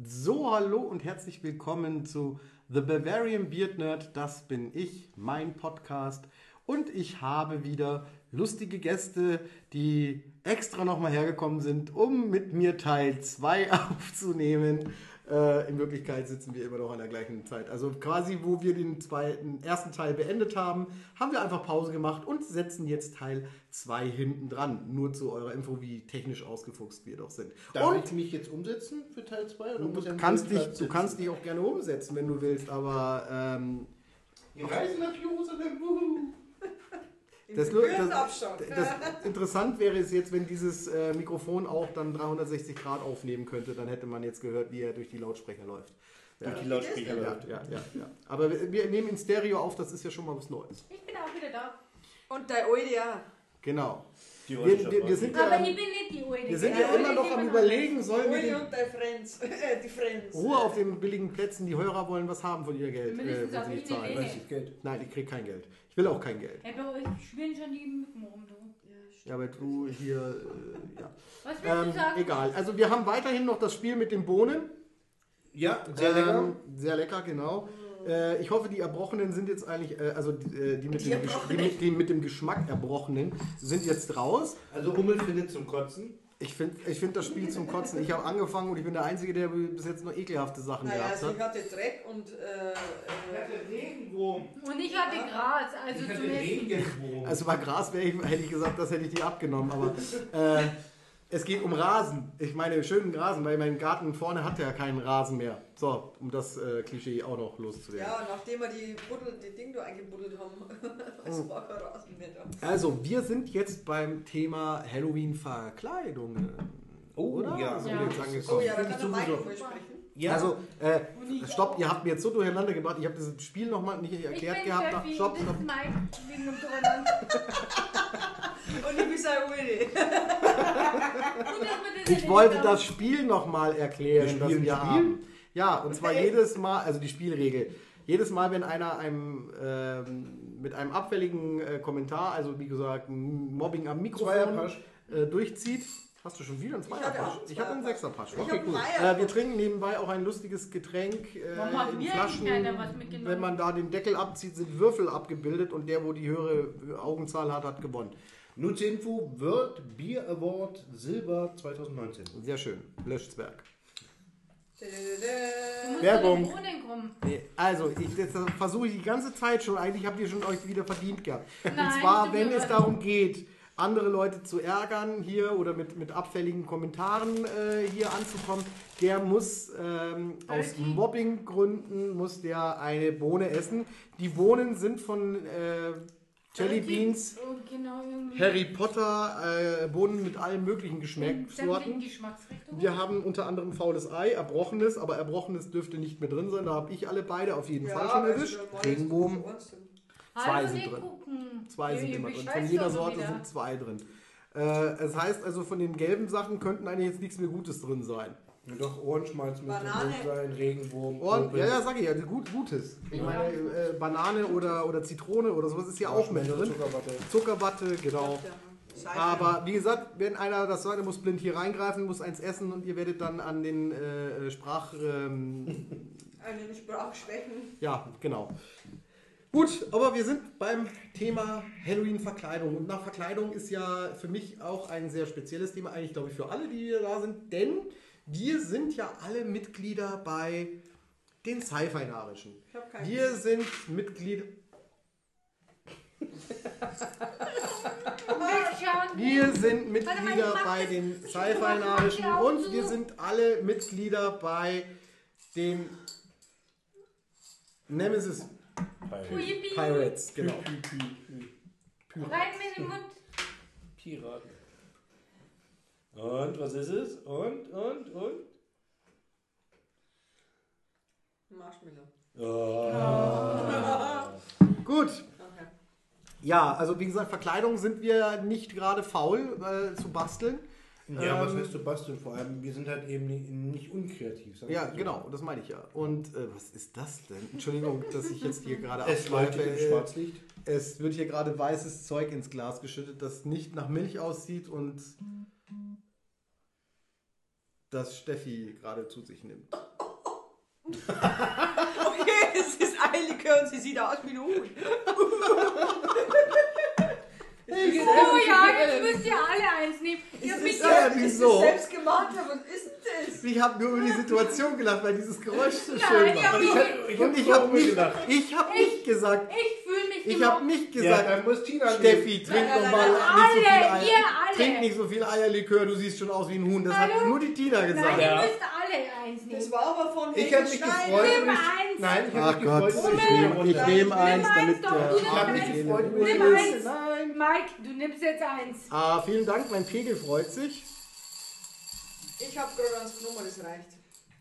So, hallo und herzlich willkommen zu The Bavarian Beard Nerd. Das bin ich, mein Podcast. Und ich habe wieder lustige Gäste, die extra nochmal hergekommen sind, um mit mir Teil 2 aufzunehmen. Äh, in Wirklichkeit sitzen wir immer noch an der gleichen Zeit. Also quasi, wo wir den zweiten, ersten Teil beendet haben, haben wir einfach Pause gemacht und setzen jetzt Teil 2 hinten dran. Nur zu eurer Info, wie technisch ausgefuchst wir doch sind. Darf und ich mich jetzt umsetzen für Teil 2? du, kannst dich, du kannst dich auch gerne umsetzen, wenn du willst, aber ähm, Wir reisen nach Jerusalem. Das, das, das, interessant wäre es jetzt, wenn dieses äh, Mikrofon auch dann 360 Grad aufnehmen könnte, dann hätte man jetzt gehört, wie er durch die Lautsprecher läuft. Durch die Ja. Lautsprecher Ja, läuft. ja, ja, ja. Aber wir, wir nehmen in Stereo auf, das ist ja schon mal was Neues. Ich bin auch wieder da. Und der ja. Genau. Die Wir, wir, wir sind ja, Aber ich bin nicht die Uede. wir sind ja immer noch am überlegen, sollen wir Uli den und der Friends. Äh, die Friends. Ruhe auf den billigen Plätzen, die Hörer wollen was haben von ihr Geld. Auf sie nicht zahlen. Nein, ich krieg kein Geld. Ich will auch kein Geld. Hey, bei euch schwirren schon die Mücken rum, du. Ja. Ja, aber du hier, äh, ja. Was willst Ähm, du sagen? egal. Also wir haben weiterhin noch das Spiel mit den Bohnen. Ja, sehr lecker. Ähm, sehr lecker, genau. Äh, ich hoffe, die Erbrochenen sind jetzt eigentlich, äh, also die, äh, die, mit Die dem, Gesch- die, Erbrochenen. mit, die mit dem Geschmack Erbrochenen sind jetzt raus. Also Hummel findet zum Kotzen. Ich finde ich find das Spiel zum Kotzen. Ich habe angefangen und ich bin der Einzige, der bis jetzt nur ekelhafte Sachen Naja, gehabt also hat. ich hatte Dreck und äh, äh, Regenwurm. Und ich hatte Gras, also Ich hatte. Regenwurm. Also bei Gras wäre ich, hätte ich gesagt, das hätte ich die abgenommen, aber äh, es geht um Rasen. Ich meine, schönen Rasen, weil mein Garten vorne hat ja keinen Rasen mehr. So, um das äh, Klischee auch noch loszuwerden. ja, nachdem wir die Buddel, die Ding da eingebuddelt haben, es war kein Rasen mehr da. Also, wir sind jetzt beim Thema Halloween-Verkleidungen. Oh, oder? ja. Sind Ja. wir jetzt Oh angekommen? ja, da kann ich der Michael sprechen. Ja. Also, äh, stopp, ihr habt mir jetzt so durcheinander gebracht. Ich habe das Spiel nochmal nicht Ich erklärt bin gehabt. Steffi Stopp, stopp. Mike wegen dem Durcheinander. Und ich bin das Ich wollte das Spiel nochmal erklären, Wir das wir Spiel? haben. Ja, und zwar Okay. jedes Mal, also die Spielregel. Jedes Mal, wenn einer einem, ähm, mit einem abfälligen äh, Kommentar, also wie gesagt, ein Mobbing am Mikrofon äh, durchzieht, hast du schon wieder einen Zweierpasch? Ich hatte einen. Sechserpasch. Ich Okay, Dreier. Äh, wir trinken nebenbei auch ein lustiges Getränk äh, Warum hat in mir Flaschen. eigentlich keiner was mitgenommen? Wenn man da den Deckel abzieht, sind Würfel abgebildet und der, wo die höhere Augenzahl hat, hat gewonnen. Nur zur Info, World Beer Award Silber 2019. Sehr schön. Löschzwerg. Werbung. Nee, also, ich, das versuche ich die ganze Zeit schon. Eigentlich habt ihr schon euch wieder verdient gehabt. Und Nein, zwar, stimmt wenn es darum geht, andere Leute zu ärgern hier oder mit, mit abfälligen Kommentaren äh, hier anzukommen, der muss ähm, aus. Mobbinggründen muss der eine Bohne essen. Die Bohnen sind von äh, Jelly Beans, Oh, genau. Harry Potter, äh, Bohnen mit allen möglichen In Geschmackssorten. Wir haben unter anderem faules Ei, erbrochenes, aber erbrochenes dürfte nicht mehr drin sein. Da habe ich alle beide auf jeden Fall schon erwischt. Regenbogen, zwei sind drin. gucken. zwei sind immer drin. Von jeder Sorte wieder. sind zwei drin. Äh, es heißt also, von den gelben Sachen könnten eigentlich jetzt nichts mehr Gutes drin sein. Ja, Doch, Ohrenschmalz müsste drin sein, Regenwurm. Popel. ja, ja, sag ich ja, gut, Gutes. Ich meine, äh, Banane oder, oder Zitrone oder sowas ist ja auch Marshmallow, drin. Zuckerwatte. Zuckerwatte, genau. Aber wie gesagt, wenn einer das sagt, er muss blind hier reingreifen, muss eins essen und ihr werdet dann an den äh, Sprach... Ähm, Einen Sprachschwächen. Ja, genau. Gut, aber wir sind beim Thema Halloween-Verkleidung. Und nach Verkleidung ist ja für mich auch ein sehr spezielles Thema, eigentlich glaube ich für alle, die hier da sind, denn wir sind ja alle Mitglieder bei den Sci-Fi-Narischen. Wir sind Mitglieder. Wir sind Mitglieder bei den Sci-Fi-Narischen und wir sind alle Mitglieder bei den Nemesis Yippie. Pirates, genau. Rein mit dem Mund. Piraten. Und was ist es? Und, und, und? Marshmallow. Oh. Gut. Okay. Ja, also wie gesagt, Verkleidung sind wir nicht gerade faul äh, zu basteln. Ja, was Ähm, heißt du basteln? Vor allem, wir sind halt eben nicht, nicht unkreativ. sagen Ja, so. genau, das meine ich ja. Und äh, was ist das denn? Entschuldigung, dass ich jetzt hier gerade Es leuchtet im Schwarzlicht. Es wird hier gerade weißes Zeug ins Glas geschüttet, das nicht nach Milch aussieht und das Steffi gerade zu sich nimmt. Okay, es ist Eierlikör und sie sieht aus wie ein Huhn. Oh ja, jetzt müsst ihr alle eins nehmen. Ich hab Es mich ja Das wieso? selbst gemacht, was ist denn das? Ich habe nur über die Situation gelacht, weil dieses Geräusch so Nein, schön ich war. hab Ich ich Und ich hab habe nicht, ich hab nicht gesagt, ich fühle mich ich habe nicht Ja, gesagt, dann muss Tina Steffi, trink Nein, nein, mal nein, nicht so viel Eier. ihr alle. Trink nicht so viel Eierlikör, du siehst schon aus wie ein Huhn. Das hat nur die Tina Nein, gesagt. ihr Ja. müsst alle eins Das nehmen. war aber von Ich habe mich gefreut. Nimm und ich- eins. Nein, ich habe mich gefreut. und ich ich nehme ich eins, damit nimmst Ich habe mich gefreut. und Nimm ich- eins. Mike, du nimmst jetzt eins. Ah, vielen Dank, mein Pegel freut sich. Ich habe gerade eins genommen, das reicht.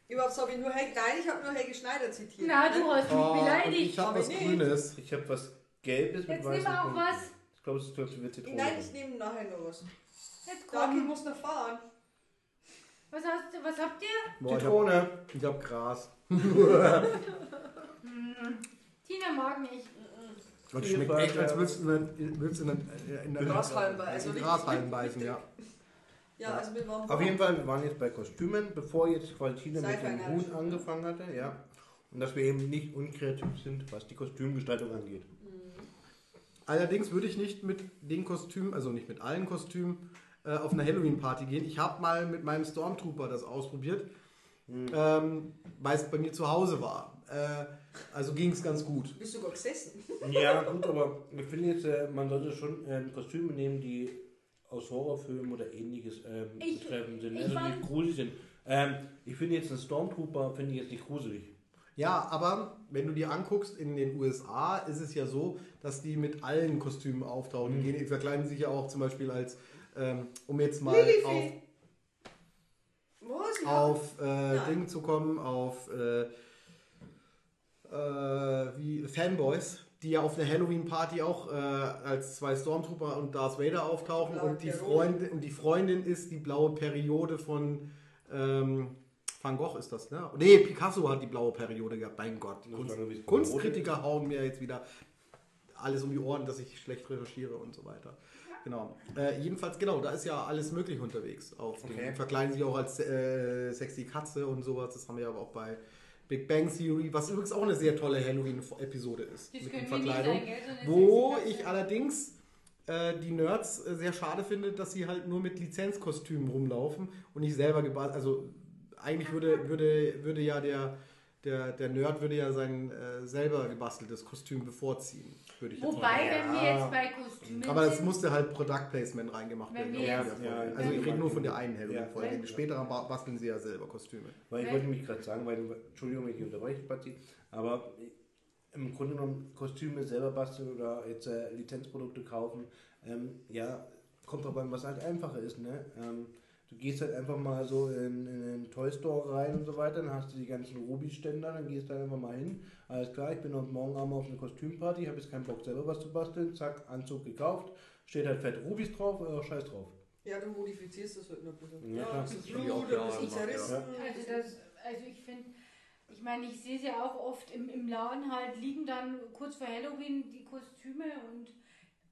Überhaupt habe ich nur Helge, nein, ich habe nur Helge Schneider zitiert. Na, du hast mich Oh, und beleidigt. ich habe was nicht. Grünes. Ich habe was Gelbes mit Jetzt weißen nimm auch Punkten. was. Ich glaube, es ist ich Zitrone. Nein, ich nehme nachher noch was. Jetzt Dagi komm. muss noch fahren. Was, hast, du- was habt ihr? Boah, ich Zitrone. hab, ich hab Gras. Tina mag nicht. Das schmeckt echt, als ja. würdest du in, der- würdest du in, in Grashalm beißen, also beißen, ja. Ja, also wir waren Auf jeden Fall, wir waren jetzt bei Kostümen, bevor jetzt quasi Tina mit dem Huhn angefangen hatte, ja. Und dass wir eben nicht unkreativ sind, was die Kostümgestaltung angeht. Allerdings würde ich nicht mit den Kostümen, also nicht mit allen Kostümen, äh, auf eine Halloween-Party gehen. Ich habe mal mit meinem Stormtrooper das ausprobiert, ähm, weil es bei mir zu Hause war. Äh, also ging es ganz gut. Bist du sogar gesessen? Ja, gut, aber ich finde jetzt, äh, man sollte schon ähm, Kostüme nehmen, die aus Horrorfilmen oder ähnliches ähm, Ich- betreffen sind, ich also die gruselig sind. Ähm, ich finde jetzt einen Stormtrooper, finde ich jetzt nicht gruselig. Ja, aber wenn du dir anguckst, in den USA ist es ja so, dass die mit allen Kostümen auftauchen. Die, gehen, die verkleiden sich ja auch zum Beispiel als, ähm, um jetzt mal auf, Was? Ja. auf äh. Ding zu kommen, auf äh, äh, wie Fanboys, die ja auf einer Halloween-Party auch äh, als zwei Stormtrooper und Darth Vader auftauchen Blaue und die. Freundin, und die Freundin ist die blaue Periode von ähm, Van Gogh ist das, ne? Nee, Picasso hat die blaue Periode gehabt, mein Gott. Kunst, Kunstkritiker hauen mir jetzt wieder alles um die Ohren, dass ich schlecht recherchiere und so weiter. Genau. Äh, jedenfalls, genau, da ist ja alles möglich unterwegs. Auf den, Okay. Verkleiden sich auch als äh, sexy Katze und sowas. Das haben wir aber auch bei Big Bang Theory, was übrigens auch eine sehr tolle Halloween-Episode ist. Mit den Verkleidungen. Wo ich allerdings äh, die Nerds äh, sehr schade finde, dass sie halt nur mit Lizenzkostümen rumlaufen und nicht selber gebastelt. Also eigentlich würde, würde, würde ja der, der, der Nerd würde ja sein äh, selber gebasteltes Kostüm bevorziehen, würde ich jetzt mal Wobei, sagen. wenn wir jetzt bei Kostümen Aber es musste halt Product Placement reingemacht werden. wir in jetzt- der Folge. Ja, ja, also ich rede nur von der einen Halloween-Folge. Ja. Ba- basteln sie ja selber Kostüme. Weil ich wollte mich gerade sagen, weil du, Entschuldigung, wenn ich unterbreche, Patti, aber im Grunde genommen Kostüme selber basteln oder jetzt äh, Lizenzprodukte kaufen, ähm, ja, kommt drauf an, was halt einfacher ist, ne? Ähm, du gehst halt einfach mal so in, in den Toy Store rein und so weiter, dann hast du die ganzen Ruby-Ständer, dann gehst du da einfach mal hin. Alles klar, ich bin heute Morgen Abend auf eine Kostümparty, habe jetzt keinen Bock selber was zu basteln, zack, Anzug gekauft, steht halt fett Rubis drauf, äh, scheiß drauf. Ja, du modifizierst das halt noch ein bisschen. Ja, klar. das ist Ja, Blut, ja, bisschen gemacht, zerrissen. Also, das, also ich finde, ich meine, ich sehe es ja auch oft im, im Laden halt, liegen dann kurz vor Halloween die Kostüme und,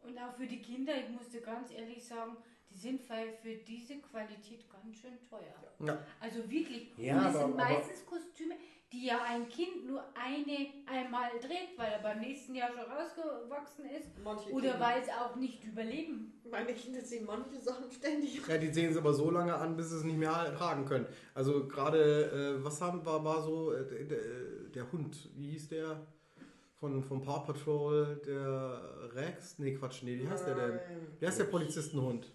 und auch für die Kinder, ich musste ganz ehrlich sagen, die sind für, für diese Qualität ganz schön teuer. Ja. Also wirklich. Ja, und es aber- sind aber- meistens Kostüme, die ja ein Kind nur eine einmal trägt, weil er beim nächsten Jahr schon rausgewachsen ist Manche oder Kinder. weil es auch nicht überleben. Meine Kinder sehen manche Sachen ständig. Ja, die sehen es aber so lange an, bis sie es nicht mehr tragen können. Also gerade, äh, was haben, war, war so äh, der, der, der Hund, wie hieß der? Von, von Paw Patrol, der Rex? Nee, Quatsch, nee, wie heißt der denn? Wie heißt der Polizistenhund?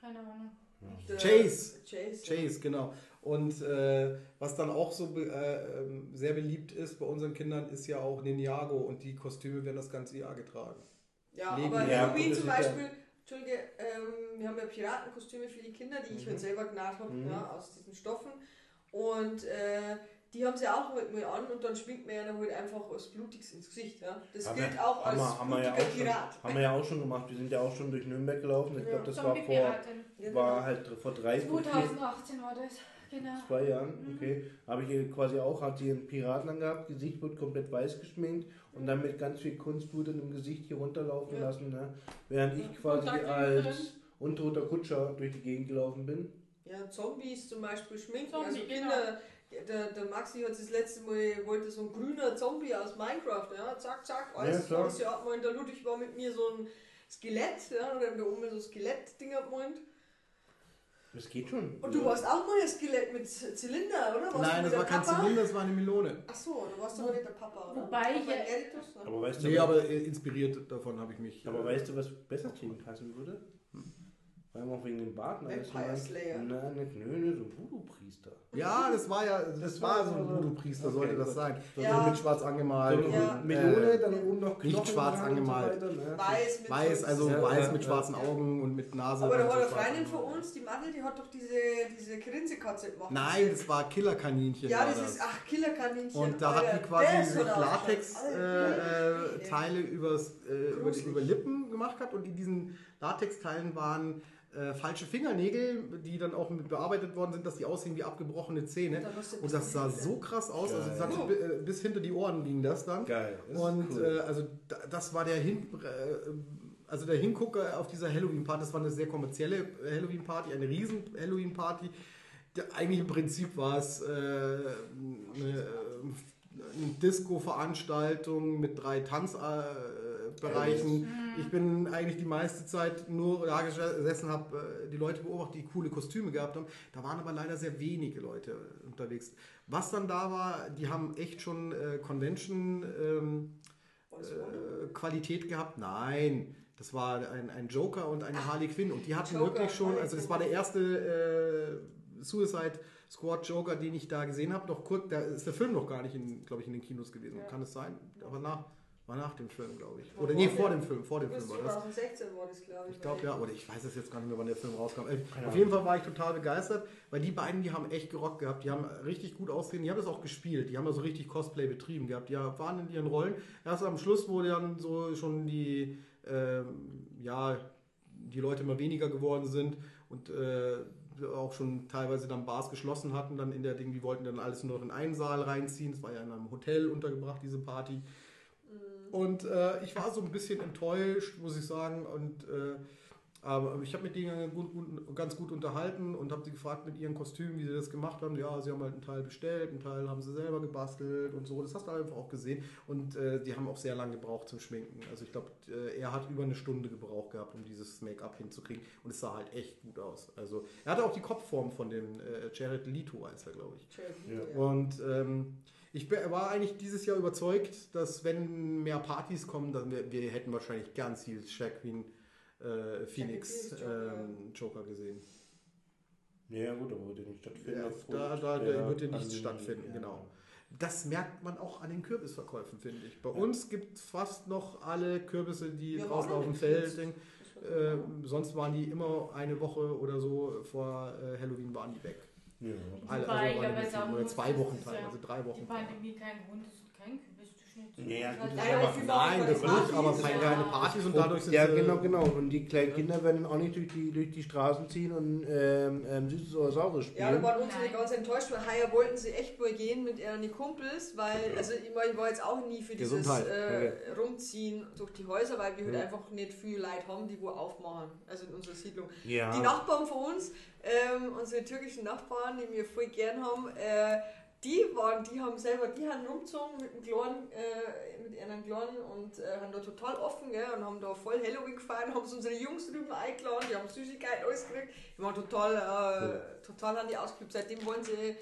Keine Ahnung. Der Chase. Chase. Chase, genau. Und äh, was dann auch so be- äh, ähm, sehr beliebt ist bei unseren Kindern, ist ja auch Ninjago und die Kostüme werden das ganze Jahr getragen. Ja, Leben. aber Ja, Halloween zum ja- Beispiel, Entschuldige, ähm, wir haben ja Piratenkostüme für die Kinder, die ich Mhm. halt selber genäht habe, Mhm. ja, aus diesen Stoffen. Und äh, die haben sie auch halt mal an und dann schminkt man ja dann halt einfach was Blutiges ins Gesicht. Ja. Das Haben gilt wir- auch haben als wir, haben wir ja blutiger auch schon, Pirat. haben wir ja auch schon gemacht. Wir sind ja auch schon durch Nürnberg gelaufen. Ich Ja. glaube, das war vor. Ja, war genau. halt vor drei, vor vier, 2018 war das. Genau. zwei Jahren. Okay, habe ich ihr quasi auch, hat sie einen Piraten angehabt, Gesicht wird komplett weiß geschminkt und dann mit ganz viel Kunstblut in dem Gesicht hier runterlaufen Ja. lassen. Ne? Während ich quasi als untoter Kutscher durch die Gegend gelaufen bin. Ja, Zombies zum Beispiel schminken. Zombie, also Kinder, der, der Maxi hat das letzte Mal, wollte so ein grüner Zombie aus Minecraft, ja, zack, zack, alles, Ja, ja abgemalt. Der Ludwig war mit mir so ein Skelett, ja, oder da oben so Skelett-Ding abgemalt. Das geht schon. Und du warst auch mal ein Skelett mit Zylinder, oder? Warst Nein, das war kein Papa? Zylinder, das war eine Melone. Ach so, du warst aber nicht der Papa, oder? Wobei ich ne? Aber weißt du, Nee, aber äh, inspiriert davon habe ich mich. aber äh, weißt du, was besser zu ihm passen würde? Vor allem auch wegen dem Bart. Das Vampire Slayer. Nein, nicht, nö, nö, so ein Voodoo-Priester. Ja, das war ja, das war so ein Voodoo-Priester, sollte Okay, das gut. sein. So Ja. mit schwarz angemalt. So Ja. Melone, äh, dann oben noch nicht Knochen schwarz dran angemalt. So weiter, ne? Weiß mit Weiß, so also Ja, weiß ja, mit ja. schwarzen Augen und mit Nase. Aber da war eine schwarz Freundin von uns, die Madel, die hat doch diese, diese Grinsekatze gemacht. Nein, das war Killerkaninchen. Ja, war das ist, ach, Killerkaninchen. Und da hat Alter, die quasi das hat Latex-Teile äh, Teile übers, äh, über, Lippen gemacht gehabt und in diesen Latex-Teilen waren äh, falsche Fingernägel, die dann auch mit bearbeitet worden sind, dass die aussehen wie abgebrochene Zähne. Ein Und das sah so krass aus, also das Geil. bi- äh, bis hinter die Ohren ging das dann. Geil. Das Und cool. äh, also da, das war der Hin, äh, also der Hingucker auf dieser Halloween-Party. Das war eine sehr kommerzielle Halloween-Party, eine riesen Halloween-Party. Der- Eigentlich im Prinzip war es äh, eine, äh, eine Disco-Veranstaltung mit drei Tanzbereichen. Ich bin eigentlich die meiste Zeit nur da gesessen, habe äh, die Leute beobachtet, die coole Kostüme gehabt haben. Da waren aber leider sehr wenige Leute unterwegs. Was dann da war, die haben echt schon äh, Convention ähm, äh, Qualität gehabt. Nein, das war ein, ein Joker und eine Harley Quinn und die hatten Joker, wirklich schon, also das war der erste äh, Suicide Squad Joker, den ich da gesehen habe. Noch kurz, da ist der Film noch gar nicht, in, glaube ich, in den Kinos gewesen. Ja. Kann es sein? Aber nach, war nach dem Film, glaube ich. Oder nee, vor dem Film, vor dem Film war das. 2016 war das, glaube ich. Ich glaube ja, oder ich weiß es jetzt gar nicht mehr, wann der Film rauskam. Äh, Auf jeden Fall war ich total begeistert, weil die beiden, die haben echt gerockt gehabt, die haben richtig gut ausgesehen, die haben das auch gespielt, die haben also richtig Cosplay betrieben gehabt, die waren in ihren Rollen. Erst am Schluss, wo dann so schon die, ähm, ja, die Leute immer weniger geworden sind und äh, auch schon teilweise dann Bars geschlossen hatten, dann in der Ding, die wollten dann alles nur noch in einen Saal reinziehen. Es war ja in einem Hotel untergebracht, diese Party. Und äh, ich war so ein bisschen enttäuscht, muss ich sagen. Und äh, aber ich habe mit denen gut, gut, ganz gut unterhalten und habe sie gefragt mit ihren Kostümen, wie sie das gemacht haben. Ja, sie haben halt einen Teil bestellt, einen Teil haben sie selber gebastelt und so. Das hast du einfach auch gesehen. Und äh, die haben auch sehr lange gebraucht zum Schminken. Also ich glaube, äh, er hat über eine Stunde gebraucht gehabt, um dieses Make-up hinzukriegen. Und es sah halt echt gut aus. Also er hatte auch die Kopfform von dem äh, Jared Leto, als er, glaube ich. Ja. Und ähm, ich war eigentlich dieses Jahr überzeugt, dass wenn mehr Partys kommen, dann wir, wir hätten wahrscheinlich ganz viel Shaq Queen äh, Phoenix ähm, Joker gesehen. Ja, gut, aber würde nicht stattfinden. Ja, da- da- wird ja nichts Pandemie. stattfinden, Ja. genau. Das merkt man auch an den Kürbisverkäufen, finde ich. Bei uns gibt fast noch alle Kürbisse, die Ja, draußen auf dem Feld sind. Äh, sonst waren die immer eine Woche oder so vor äh, Halloween waren die weg. Ja. Die sagen oder muss, zwei Wochen ja teilweise, drei Die Wochen. Pandemie kein Grund ist, kein Kürbis zu schnitzen. Ja, Das gut, das Ja, einfach- aber Nein, das nicht, aber keine keine Partys und dadurch sind ja, sie- genau, genau. Und die kleinen Kinder werden auch nicht durch die, durch die Straßen ziehen und ähm, ähm, Süßes oder Saures spielen. Ja, da waren unsere Nein. ganz enttäuscht, weil heuer wollten sie echt wohl gehen mit ihren Kumpels, weil, also ich, war- ich war jetzt auch nie für dieses äh, Rumziehen durch die Häuser, weil wir halt Ja. einfach nicht viel Leute haben, die wo aufmachen, also in unserer Siedlung. ja. Die Nachbarn von uns, ähm, unsere türkischen Nachbarn, die wir voll gern haben, äh, die waren, die haben selber, die haben rumgezogen mit einem kleinen, äh, mit ihren Kleinen und äh, haben da total offen, gell, und haben da voll Halloween gefeiert, haben sie unsere Jungs drüben eingeladen, die haben Süßigkeiten alles gekriegt, die waren total, äh, total an die ausgeübt. Seitdem wollen sie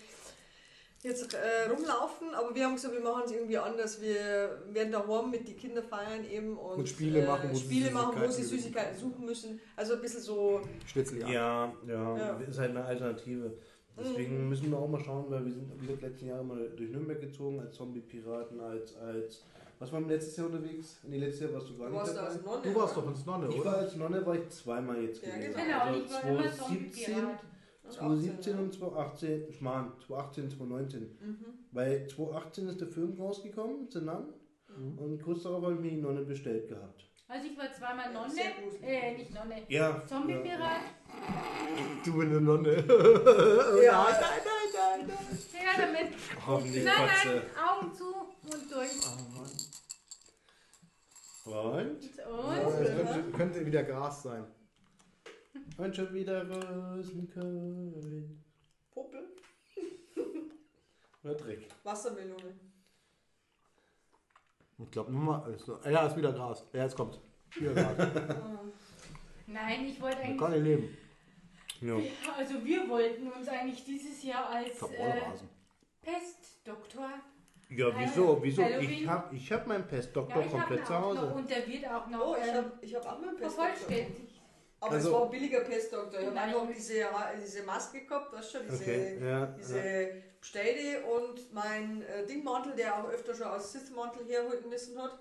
jetzt äh, rumlaufen, aber wir haben gesagt, wir machen es irgendwie anders. Wir werden daheim mit den Kindern feiern eben und, Und Spiele äh, machen, wo sie Spiele machen, wo sie Süßigkeiten Süßigkeiten suchen müssen. Also ein bisschen so Schnitzeljagd. Ja, ja, Ja. ist halt eine Alternative. Deswegen Mhm. müssen wir auch mal schauen, weil wir sind wie gesagt letzten Jahre mal durch Nürnberg gezogen als Zombie-Piraten, als, als. Was waren wir letztes Jahr unterwegs? Nee, letztes Jahr warst du gar Du nicht dabei. als Nonne. Du warst oder? doch ins Nonne, Ich war oder? als Nonne war ich zweimal jetzt Ja, gewesen. genau. Genau, Also ich war immer 2017, Zombie-Pirat. 2017 ja. und 2018, ich meine 2018, 2019. Mhm. Weil 2018 ist der Film rausgekommen, The Nun, Mhm. und kurz darauf habe ich mir die Nonne bestellt gehabt. Also ich war zweimal Ja, Nonne, äh, nicht Nonne, Ja. Zombie-Pirat. Du eine Nonne. Ja. Nein, nein, nein, nein. Ja, damit. Hoffentlich Nein, nein, Augen zu und durch. Und? Und? Das könnte, könnte wieder Gras sein. Und schon wieder Rosenkohl. Popel, Oder Dreck. Wassermelone. Ich glaube, Nummer. Ist, ja, ist wieder Gras. Ja, jetzt kommt. Wieder Gras. Ah. Nein, ich wollte Man eigentlich. kann nicht leben. Ja. Also wir wollten uns eigentlich dieses Jahr als Ich hab äh, Rollrasen. Pestdoktor. Ja, wieso? Wieso? Ich Halloween. hab, ich hab meinen Pestdoktor habe komplett zu auch Hause. noch und der wird auch noch Oh, ich ähm, habe ich hab auch mal einen Pestdoktor. vervollständigt. Aber Also- es war ein billiger Pestdoktor. Ich habe einfach diese, diese Maske gehabt, weißt du schon, diese, Okay, ja. diese ja. Städe und mein äh, Dingmantel, der auch öfter schon als Sitzmantel herhalten müssen hat.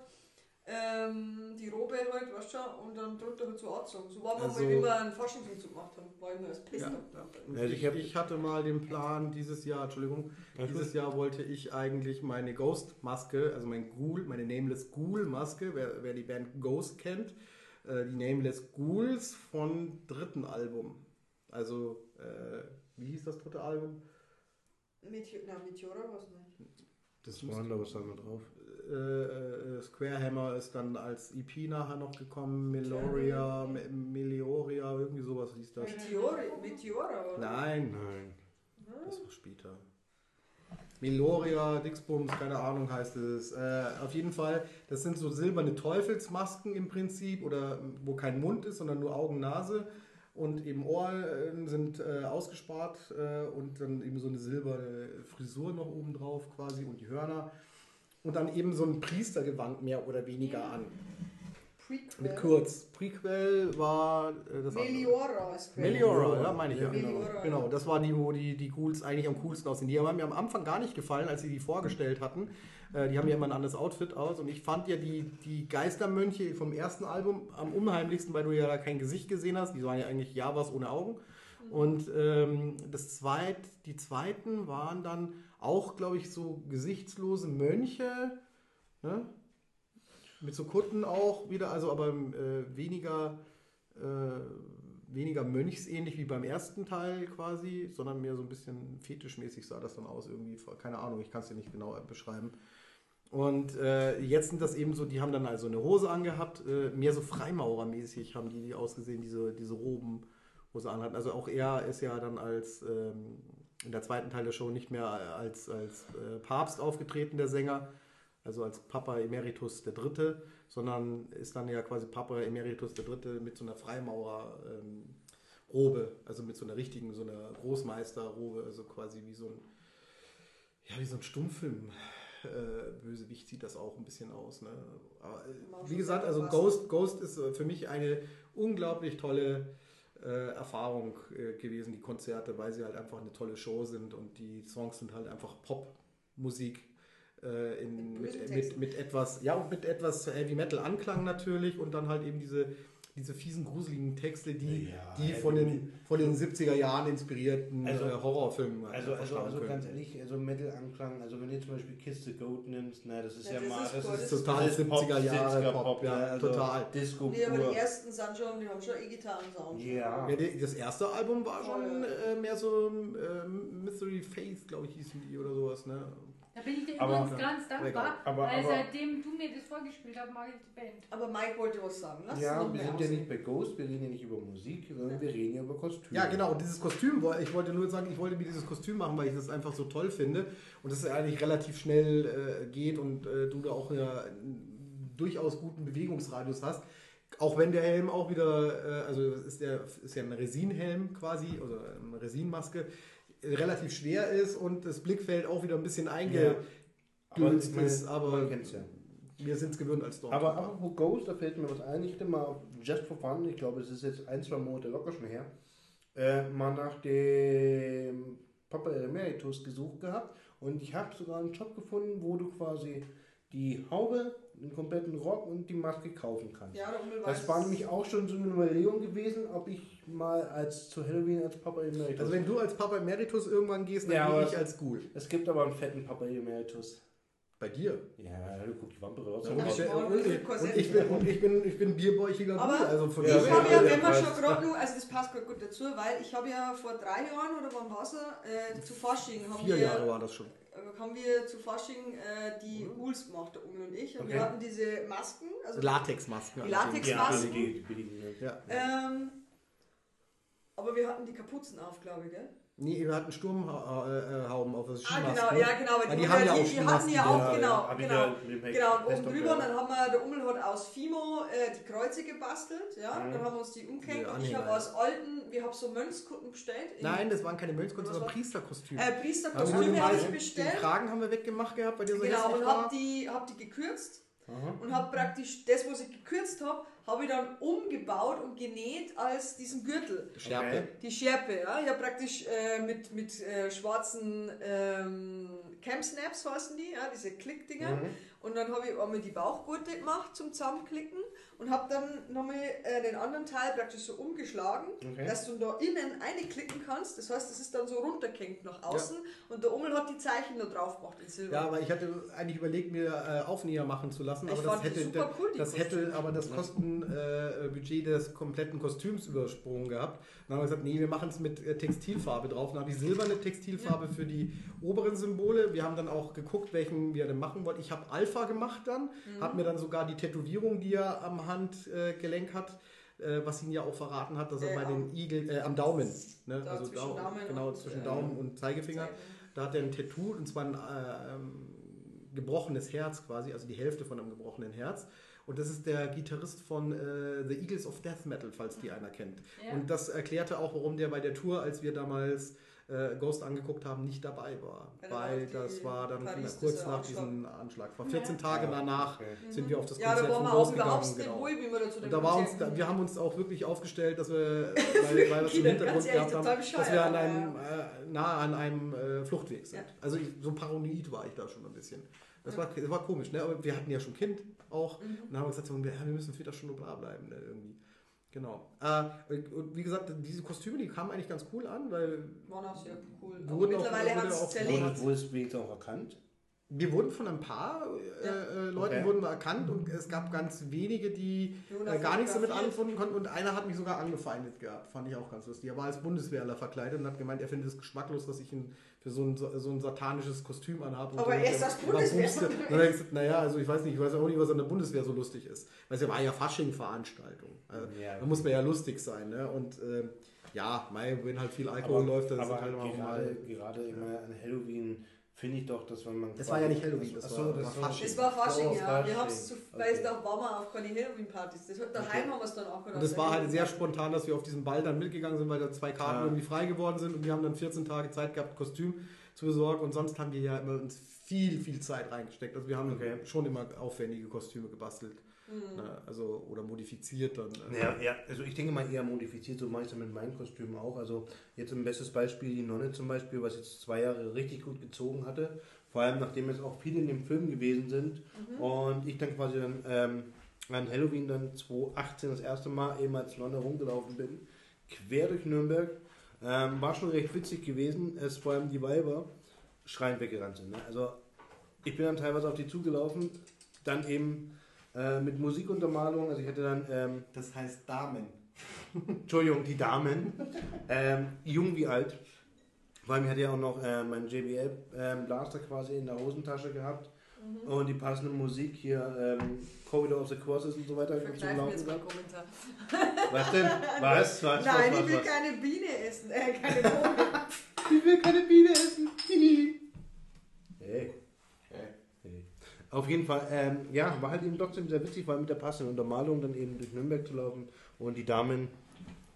Ähm, die Robe halt, weißt du schon, und dann drunter halt so angezogen. So war man Also- mal, wie wir einen Faschingsumzug gemacht haben. War ich nur als Pestdoktor. Und Also ich, ich hab- ich hatte mal den Plan, dieses Jahr, Entschuldigung, dieses Jahr wollte ich eigentlich meine Ghost-Maske, also mein Ghoul, meine Nameless Ghoul-Maske, wer, wer die Band Ghost kennt, äh, die Nameless Ghouls von dritten Album. Also, äh, wie hieß das dritte Album? Meteor, na, Meteora war es nicht. Das Was war denn da noch drauf? äh, äh, Square Hammer ist dann als EP nachher noch gekommen, Meloria, Me- Melioria, irgendwie sowas hieß das. Meteori, Meteora, oder? Nein, Nein. Das war später. Meloria, Dixbums, keine Ahnung heißt es. Äh, auf jeden Fall, das sind so silberne Teufelsmasken im Prinzip oder wo kein Mund ist, sondern nur Augen, Nase und eben Ohren sind äh, ausgespart äh, und dann eben so eine silberne Frisur noch oben drauf quasi und die Hörner und dann eben so ein Priestergewand mehr oder weniger an. Prequel. Mit kurz. Prequel war äh, das. Meliora ist Quelle. Meliora, ja, meine ich ja. Ja, Genau. Meliora. genau, das war die, wo die, die Ghouls eigentlich am coolsten aussehen. Die haben mir am Anfang gar nicht gefallen, als sie die vorgestellt hatten. Äh, die haben ja immer ein anderes Outfit aus und ich fand ja die, die Geistermönche vom ersten Album am unheimlichsten, weil du ja da kein Gesicht gesehen hast. Die waren ja eigentlich Javas ohne Augen. Und ähm, das zweit, die zweiten waren dann auch, glaube ich, so gesichtslose Mönche. Ne? Mit so Kutten auch wieder, also aber äh, weniger, äh, weniger mönchsähnlich wie beim ersten Teil quasi, sondern mehr so ein bisschen fetischmäßig sah das dann aus irgendwie. Keine Ahnung, ich kann es dir nicht genau beschreiben. Und äh, jetzt sind das eben so, die haben dann also eine Hose angehabt, äh, mehr so Freimaurermäßig haben die, die ausgesehen, diese, diese Roben, wo sie anhatten. Also auch er ist ja dann als ähm, in der zweiten Teil der Show nicht mehr als, als äh, Papst aufgetreten, der Sänger, also als Papa Emeritus der Dritte, sondern ist dann ja quasi Papa Emeritus der Dritte mit so einer Freimaurer ähm, Robe, also mit so einer richtigen, so einer Großmeisterrobe, also quasi wie so ein, ja, wie so ein Stummfilm. Äh, Bösewicht sieht das auch ein bisschen aus. Ne? Aber, äh, wie gesagt, also Ghost, Ghost ist äh, für mich eine unglaublich tolle äh, Erfahrung gewesen, die Konzerte, weil sie halt einfach eine tolle Show sind und die Songs sind halt einfach Popmusik äh, in, Mit bösen mit, mit, etwas, ja, und mit etwas Heavy Metal Anklang natürlich und dann halt eben diese, diese fiesen, gruseligen Texte, die, Ja, die von den, von den 70er Jahren inspirierten Also- äh, Horrorfilmen Also, also, also können. ganz ehrlich, also Metal-Anklang, also wenn du zum Beispiel Kiss the Goat nimmst, ne, das ist Ja, ja, das mal, ist das ist das Total das ist Pop, 70er Jahre 70er Pop, ja, ne, also total. Disco Nee, aber die ersten sind schon, die haben schon E-Gitarren-Sound. Ja. Ja, das erste Album war schon äh, mehr so ähm, Mystery Faith, glaube ich, hießen die oder sowas. Ne? Da bin ich dir Aber- übrigens ganz dankbar, Aber- weil aber- seitdem du mir das vorgespielt hast, mag ich die Band. Aber Mike wollte was sagen. Lass Ja, wir sind ja aussehen. nicht bei Ghost, wir reden ja nicht über Musik, sondern wir reden ja über Kostüme. Ja, genau. Und dieses Kostüm, ich wollte nur sagen, ich wollte mir dieses Kostüm machen, weil ich das einfach so toll finde und das eigentlich relativ schnell äh, geht und äh, du da auch ja, einen durchaus guten Bewegungsradius hast. Auch wenn der Helm auch wieder, äh, also das ist, der, ist ja ein Resinhelm quasi, oder eine Resinmaske, äh, relativ schwer ist und das Blickfeld auch wieder ein bisschen Ja. einge aber gelöst ich meine, ist, aber ja. wir sind es gewöhnt als Storm. Aber apropos Ghost, da fällt mir was ein. Ich hatte mal just for fun, ich glaube, es ist jetzt ein, zwei Monate locker schon her, äh, mal nach dem Papa Emeritus gesucht gehabt und ich habe sogar einen Shop gefunden, wo du quasi die Haube, den kompletten Rock und die Maske kaufen kannst. Ja, Das war nämlich auch schon so eine Überlegung gewesen, ob ich mal als zu Halloween als Papa Emeritus. Also wenn du als Papa Emeritus irgendwann gehst, dann Ja, ich als Ghoul. es gibt aber einen fetten Papa Emeritus. Bei dir. Ja, du guck die Vampire raus. Und ich, und, ich, bin, und ich bin, ich bin bierbäuchiger Aber Ghoul, also von Ich habe ja, wenn passt. schon gerade nur, also das passt gerade gut dazu, weil ich habe ja vor drei Jahren oder wann war es, äh, zu Fasching haben Vier Jahre war das schon. Haben wir zu Fasching äh, die Ghouls gemacht, der Ummel und ich. Und Okay. wir hatten diese Masken, also Latexmasken. Die allerdings. Latex- Ja. Ja. ähm, Aber wir hatten die Kapuzen auf, glaube ich, gell? Nee, wir hatten Sturmhauben auf das Ah, genau, ja, genau. weil Weil die haben ja auch die, die hatten ja auch, ja, genau, genau. ja Genau, und oben drüber, ja. dann haben wir, der Ummel hat aus Fimo äh, die Kreuze gebastelt, ja, Mhm. dann haben wir uns die umgehängt Die und ich habe aus alten, wir haben so Mönchskutten bestellt. in- Nein, das waren keine Mönchskostüme, Was sondern Priesterkostüme. Äh, Priesterkostüme habe ich den bestellt. Kragen haben wir weggemacht gehabt, weil der so Genau, und habe die, hab die gekürzt Aha. und habe praktisch das, was ich gekürzt habe, habe ich dann umgebaut und genäht als diesen Gürtel. Schärpe. Okay. Die Schärpe, ja. Ich habe praktisch äh, mit, mit äh, schwarzen ähm, Cam Snaps heißen die, ja, diese Klickdinger. Mhm. Und dann habe ich einmal die Bauchgurte gemacht zum Zusammenklicken und habe dann nochmal äh, den anderen Teil praktisch so umgeschlagen, Okay. dass du da innen einklicken kannst. Das heißt, es ist dann so runtergehängt nach außen und der Ummel hat die Zeichen da drauf gemacht in Silber. Ja, aber ich hatte eigentlich überlegt, mir äh, Aufnäher machen zu lassen, Ich aber das hätte, super cool, die das hätte aber das Kostenbudget äh, Budget des kompletten Kostüms übersprungen gehabt. Dann haben wir gesagt, nee, wir machen es mit äh, Textilfarbe drauf. Dann habe ich silberne Textilfarbe für die oberen Symbole. Wir haben dann auch geguckt, welchen wir denn machen wollten. Ich habe Alpha gemacht dann, Mhm. habe mir dann sogar die Tätowierung, die er am Handgelenk hat, äh, was ihn ja auch verraten hat, dass er Äh, bei am- den Igel, äh, am Daumen, ne? Da also zwischen Dau- Daumen genau zwischen äh, Daumen und Zeigefinger. Zeigen. Da hat er ein Tattoo, und zwar ein äh, ähm, gebrochenes Herz quasi, also die Hälfte von einem gebrochenen Herz. Und das ist der Gitarrist von äh, The Eagles of Death Metal, falls die einer kennt. Ja. Und das erklärte auch, warum der bei der Tour, als wir damals äh, Ghost angeguckt haben, nicht dabei war. Ja, Weil das war dann Paris, kurz nach Anschlag. diesem Anschlag. Ja. 14 Tage Ja, danach okay. sind wir auf das Ja, da Konzert von Ghost gegangen. Genau. wir da war uns, Konzert da, wir haben uns auch wirklich aufgestellt, dass wir, weil, weil wir es im Hintergrund gehabt haben, dass wir an einem, äh, nahe an einem äh, Fluchtweg sind. Ja. Also ich, so paranoid war ich da schon ein bisschen. Das war, das war komisch, ne? aber wir hatten ja schon Kind auch Mhm. und dann haben wir gesagt, wir, wir müssen wieder schon da bleiben ne? irgendwie. Genau. Äh, und- wie gesagt, diese Kostüme, die kamen eigentlich ganz cool an, weil Waren auch sehr cool. Aber Wurden auch- mittlerweile wurde hat es auch- zerlegt. Wurde, wurde es wenigstens auch erkannt? Wir wurden von ein paar äh, äh, Leuten Okay. wurden wir erkannt und es gab ganz wenige, die äh, gar nichts damit anfangen konnten und einer hat mich sogar angefeindet gehabt, fand ich auch ganz lustig. Er war als Bundeswehrler verkleidet und hat gemeint, er findet es geschmacklos, dass ich ihn für so ein, so ein satanisches Kostüm anhabe. Und Aber er ist das Bundeswehr. Und dann gesagt, naja, also ich weiß nicht, ich weiß auch nicht, was an der Bundeswehr so lustig ist. Weil es ja war ja Fasching-Veranstaltung. Also, Ja. Da muss man ja lustig sein. Ne? Und ähm, ja, mei, wenn halt viel Alkohol läuft, dann ist aber es halt immer auch mal... gerade immer an Halloween finde ich doch, dass wenn man. Das war ja nicht Halloween, das Achso, war- das war Fasching. Es war Fasching, ja. Fasching. Wir haben es zu, weil es Okay. da war man auch keine Halloween-Partys. Das- Daheim Okay. haben wir es dann auch Und es war halt sehr spontan, dass wir auf diesen Ball dann mitgegangen sind, weil da zwei Karten Ja. irgendwie frei geworden sind und wir haben dann 14 Tage Zeit gehabt, Kostüm zu besorgen und sonst haben wir ja immer uns viel, viel Zeit reingesteckt. Also wir haben Okay. schon immer aufwendige Kostüme gebastelt. Mhm. Ne? Also, oder modifiziert dann. Also, Ja, ja, also ich denke mal eher modifiziert, so mache ich es mit meinen Kostümen auch. Also jetzt ein bestes Beispiel die Nonne zum Beispiel, was jetzt zwei Jahre richtig gut gezogen hatte. Vor allem nachdem es auch viele in dem Film gewesen sind. Und ich dann quasi dann ähm, an Halloween dann 2018 das erste Mal eben als Nonne rumgelaufen bin. Quer durch Nürnberg. Ähm, war schon recht witzig gewesen, es vor allem die Weiber schreiend weggerannt sind. Ne? Also ich bin dann teilweise auf die zugelaufen, dann eben äh, mit Musikuntermalung, also ich hatte dann ähm, Das heißt Damen. Entschuldigung, die Damen, ähm, jung wie alt. Vor allem ich hatte ja auch noch äh, meinen JBL ähm, Blaster quasi in der Hosentasche gehabt Mhm. und die passende Musik hier, ähm, Corridor of the Crosses und so weiter. zum Verkneifen wir Laufen jetzt gehabt. Kommentar. Was denn? Was? Was? Nein, was, ich will was, keine Biene essen. Äh, keine was? Ich will keine Biene essen. hey. Auf jeden Fall, ähm, ja, war halt eben trotzdem sehr witzig, weil mit der passenden Untermalung dann eben durch Nürnberg zu laufen und die Damen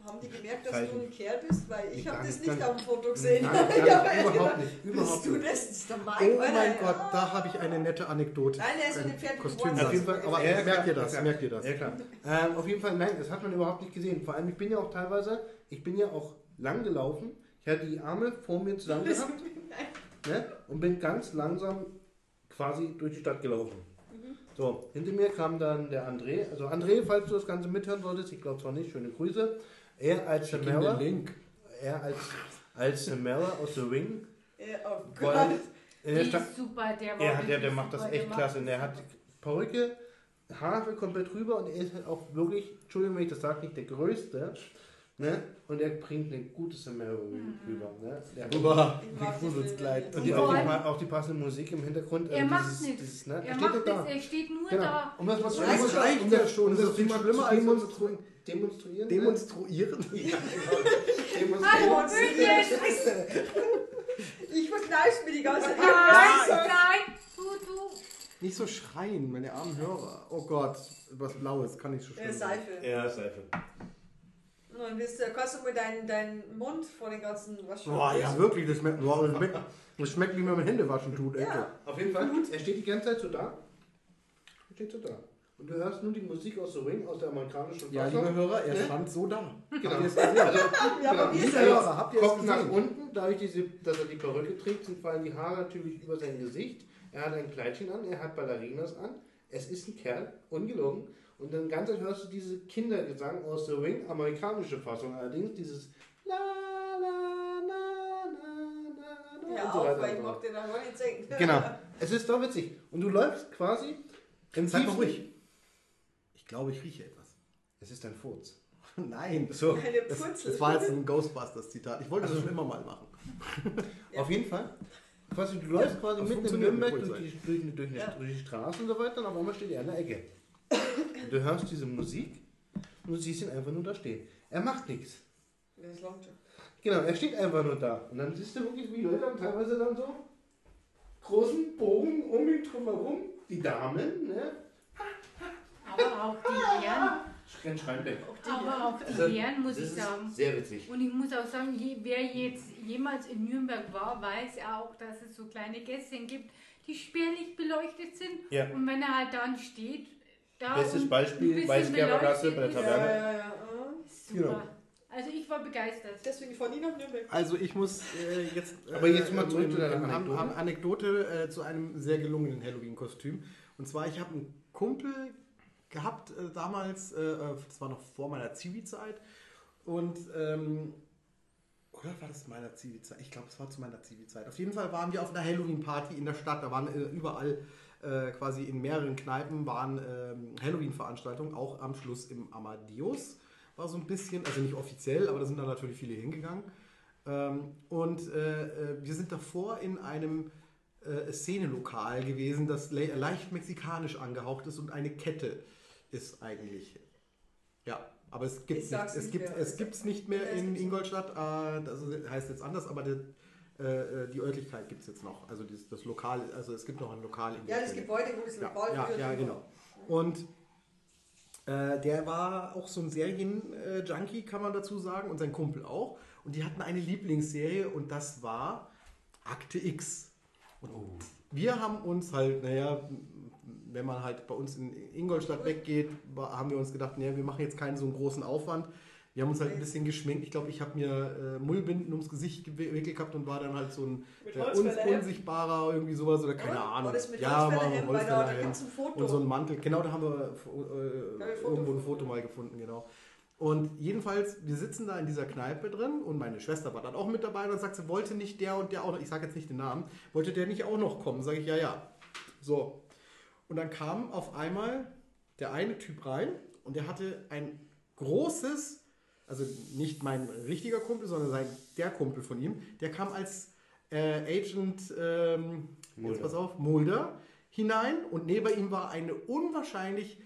Haben die gemerkt, dass Zeichen. du ein Kerl bist? Weil ich habe das nicht, auf dem Foto gesehen. Nein, ich habe überhaupt gedacht, nicht, überhaupt bist du nicht. das? Das ist der Mike. Oh Alter. mein Gott, Ja. da habe ich eine nette Anekdote. Nein, der ist mit Ein dem Pferd Kostüm. Auf jeden Fall, aber Ja, merkt ihr das? klar. Merkt ihr das? Ja, klar. Ähm, auf jeden Fall, nein, das hat man überhaupt nicht gesehen. Vor allem, ich bin ja auch teilweise, ich bin ja auch lang gelaufen. Ich hatte die Arme vor mir zusammen gehabt ne, und bin ganz langsam quasi durch die Stadt gelaufen. Mhm. So, hinter mir kam dann der André. Also André, falls du das Ganze mithören solltest, ich glaube zwar nicht, schöne Grüße. Er als Samara, Link. er als, als Samara aus The Ring. Ja, oh Gott. der Die Stadt, ist super, der war Ja, der, der macht das echt der klasse. Und der hat Perücke, Haare komplett rüber und er ist halt auch wirklich, Entschuldigung, wenn ich das sage, nicht der Größte. Ne? Und er bringt eine gute Samaro rüber. Ne? Der Rüber. Ich Wie Gruselskleid. das und die, auch, die, auch die passende Musik im Hintergrund. Er also macht dieses- nichts. dieses, Ne? Er steht macht nichts, er steht nur Genau. da. Und Das um ja das- schon. um Das ist das viel zu- schlimmer, zu als demonstrieren- zu- demonstrieren. Demonstruieren? Ja, genau. Hallo, Demonstrieren. Ich verkneife mir die ganze Zeit. Nein, nein, du, du. Nicht so schreien, meine armen Hörer. Oh Gott, was Blaues kann nicht so sein. Seife. Ja, Seife. Und dann bist du, kannst du mal deinen, deinen Mund vor den ganzen was schon Boah, ja wirklich, das schmeckt, boah, das schmeckt, das schmeckt wie wenn man Hände waschen tut. Ja. Auf jeden Fall, er steht die ganze Zeit so da. Er steht so da. Und du hörst nur die Musik aus The Ring, aus der amerikanischen Ja, liebe Hörer, er Ne? stand so da. Genau. Habt ihr es gesehen? Ja, Genau. Also, Hörer, habt ihr es Kopf nach gesehen? unten, dadurch, diese, dass er die Perücke trägt, sind fallen die Haare natürlich über sein Gesicht. Er hat ein Kleidchen an, er hat Ballerinas an. Es ist ein Kerl, ungelogen. Und dann ganz hörst du diese Kindergesang aus The Ring, amerikanische Fassung allerdings, dieses La la la la la la Ja, und so auch, weiter weil und ich fort. den auch nicht singen. Genau. Es ist doch witzig. Und du läufst quasi im Sag mal ruhig. Ich glaube, ich rieche etwas. Es ist ein Furz. Nein. So. Eine Das, das war jetzt ein Ghostbusters-Zitat. Ich wollte das schon immer mal machen. Ja. Auf jeden Fall. Quasi, du läufst quasi das mitten in Nürnberg durch die, durch, durch, Ja. durch die Straße und so weiter und auf einmal steht er an der Ecke. Und du hörst diese Musik und du siehst ihn einfach nur da stehen. Er macht nichts. Das langt schon. Genau, er steht einfach nur da. Und dann siehst du wirklich, wie Leute haben teilweise dann so großen Bogen um ihn drumherum. Die Damen, ne? Aber auch die Herren, Renn schreien weg. Auch die aber auch die Also, Herren, muss Das ich ist sagen. sehr witzig. Und ich muss auch sagen, je, wer jetzt jemals in Nürnberg war, weiß auch, dass es so kleine Gässchen gibt, die spärlich beleuchtet sind. Ja. Und wenn er halt dann steht, da Bestes Beispiel, Weißgerbergasse bei der Taverne. Ja, ja, ja. Super. Genau. Also ich war begeistert. Deswegen fahren die nach Nürnberg. Also ich muss äh, jetzt... Äh, Aber jetzt mal zurück zu deiner ähm, Anekdote. An, Anekdote äh, zu einem sehr gelungenen Halloween-Kostüm. Und zwar, ich habe einen Kumpel gehabt äh, damals, äh, äh, das war noch vor meiner Zivi-Zeit. Und, ähm, oder war das meiner Zivi-Zeit? Ich glaube, es war zu meiner Zivi-Zeit. Auf jeden Fall waren wir auf einer Halloween-Party in der Stadt. Da waren äh, überall äh, quasi in mehreren Kneipen waren ähm, Halloween-Veranstaltungen, auch am Schluss im Amadeus. War so ein bisschen, also nicht offiziell, aber da sind dann natürlich viele hingegangen. Ähm, und äh, äh, wir sind davor in einem äh, Szenelokal gewesen, das le leicht mexikanisch angehaucht ist und eine Kette ist eigentlich. Ja, aber es gibt Ich nicht, es nicht gibt mehr. es gibt's nicht mehr es in Ingolstadt. Äh, das heißt jetzt anders, aber der, äh, die Örtlichkeit gibt es jetzt noch. Also dieses, das Lokal, also es gibt noch ein Lokal in der Ja, das Stelle. Gebäude, wo das Ja, Lokal ja, ja, genau. Und äh, der war auch so ein Serien-Junkie, kann man dazu sagen, und sein Kumpel auch. Und die hatten eine Lieblingsserie und das war Akte X. Und wir haben uns halt, naja, wenn man halt bei uns in Ingolstadt weggeht, haben wir uns gedacht, naja, wir machen jetzt keinen so einen großen Aufwand. Wir haben uns halt ein bisschen geschminkt. Ich glaube, ich habe mir äh, Mullbinden ums Gesicht gewickelt gehabt und war dann halt so ein Mit äh, unsichtbarer irgendwie sowas oder keine Oder? Ahnung. Ja, war ein Holzfällerhemd? Und so ein Mantel, genau, da haben wir äh, wir irgendwo ein. Foto mal gefunden, genau. Und jedenfalls, wir sitzen da in dieser Kneipe drin und meine Schwester war dann auch mit dabei und dann sagt sie, wollte nicht der und der auch noch, ich sage jetzt nicht den Namen, wollte der nicht auch noch kommen? Sage ich, ja, ja. So. Und dann kam auf einmal der eine Typ rein und der hatte ein großes, also nicht mein richtiger Kumpel, sondern sein, der Kumpel von ihm, der kam als äh, Agent, ähm, jetzt Mulder. pass auf, Mulder hinein und neben ihm war eine unwahrscheinlich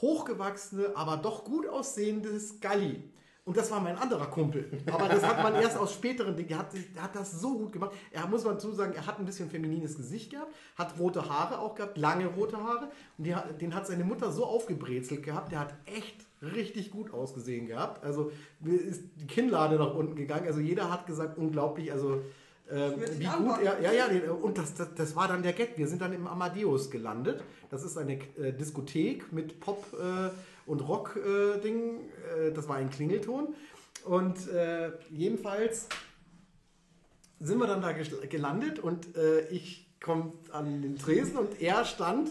hochgewachsene, aber doch gut aussehende Scully. Und das war mein anderer Kumpel. Aber das hat man erst aus späteren Dingen. Er hat, er hat das so gut gemacht. Er muss man zu sagen, er hat ein bisschen feminines Gesicht gehabt, hat rote Haare auch gehabt, lange rote Haare. Und die, den hat seine Mutter so aufgebrezelt gehabt. Der hat echt richtig gut ausgesehen gehabt. Also ist die Kinnlade nach unten gegangen. Also jeder hat gesagt, unglaublich. Also ähm, wie gut er, ja, ja, und das, das, das war dann der Gag. Wir sind dann im Amadeus gelandet. Das ist eine äh, Diskothek mit Pop äh, und Rock-Ding. Äh, äh, das war ein Klingelton. Und äh, jedenfalls sind wir dann da gelandet und äh, ich komme an den Tresen und er stand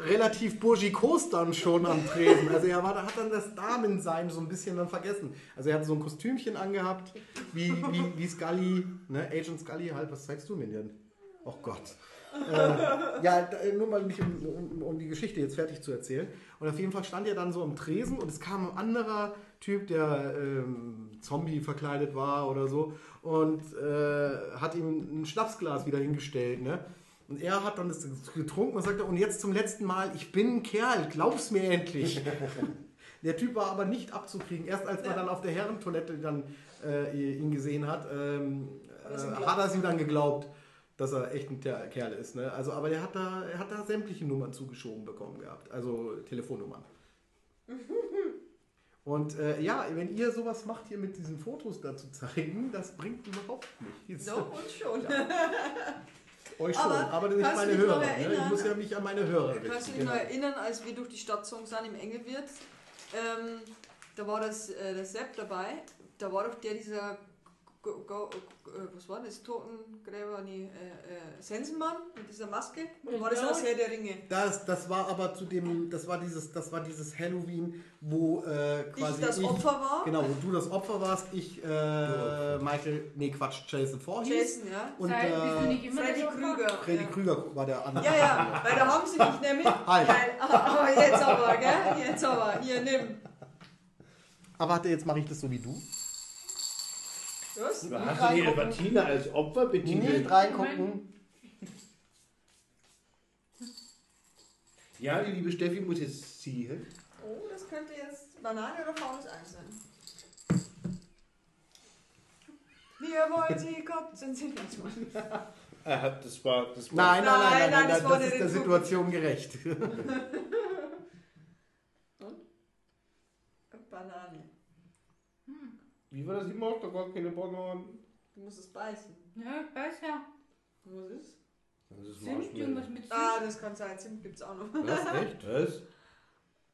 relativ burschikos dann schon am Tresen. Also er war, hat dann das Damensein so ein bisschen dann vergessen. Also er hat so ein Kostümchen angehabt, wie, wie, wie Scully, ne? Agent Scully halt. Was zeigst du mir denn? Oh Gott. äh, ja, nur mal nicht, um, um, um die Geschichte jetzt fertig zu erzählen. Und auf jeden Fall stand er dann so am Tresen und es kam ein anderer Typ, der ähm, Zombie verkleidet war oder so und äh, hat ihm ein Schnapsglas wieder hingestellt. Ne? Und er hat dann das getrunken und sagte, und jetzt zum letzten Mal, ich bin ein Kerl, glaub's mir endlich. Der Typ war aber nicht abzukriegen. Erst als man Ja. dann auf der Herrentoilette dann äh, ihn gesehen hat, ähm, äh, hat er es ihm dann geglaubt, dass er echt ein Kerl ist. Ne? Also, aber der hat da, er hat da sämtliche Nummern zugeschoben bekommen gehabt. Also Telefonnummern. Und äh, ja, wenn ihr sowas macht hier mit diesen Fotos da zu zeigen, das bringt überhaupt nichts. No, uns schon. Euch schon, Aber aber, nicht meine Hörer. Ne? Ich muss ja mich an meine Hörer richten. Kannst du dich genau. noch erinnern, als wir durch die Stadt gezogen sind im Engelwirt? Ähm, da war das, äh, der Sepp dabei. Da war doch der, dieser, Go, Go, äh, was war das, Totengräber, nee, äh, äh, Sensenmann mit dieser Maske? Oder war das aus Herr der Ringe? Das, das war aber zu dem, das war dieses, das war dieses Halloween, wo äh, quasi ich das Opfer war? genau, wo du das Opfer warst, ich äh, Michael, nee Quatsch, Jason Voorhees Jason, ja. und äh, nicht immer Freddy? Krüger. Freddy ja. Krüger war der andere. Ja, ja, weil da haben sie mich nämlich. Halt. Weil, ah, jetzt aber, gell? Jetzt aber. Hier, nimm. Aber warte, jetzt mache ich das so wie du. Was? Du hast du die Elbertine als Opfer betitelt? Nicht reingucken. Ja, die liebe Steffi muss jetzt ziehen. Oh, das könnte jetzt Banane oder faules Eis sein. Wir wollen sie kotzen, sind nicht mal. Das war, das war Nein, nein, nein, nein, Nein, nein, nein, das das, ist der. Situation gerecht. Banane. Wie war das? Ich mag doch gar keine Bananen. Du musst es beißen. Ja, weiß ja. Was ist? Das ist Zimt, irgendwas mit Zimt. Ah, das kann sein. Zimt gibt's auch noch. Was? Echt? Was?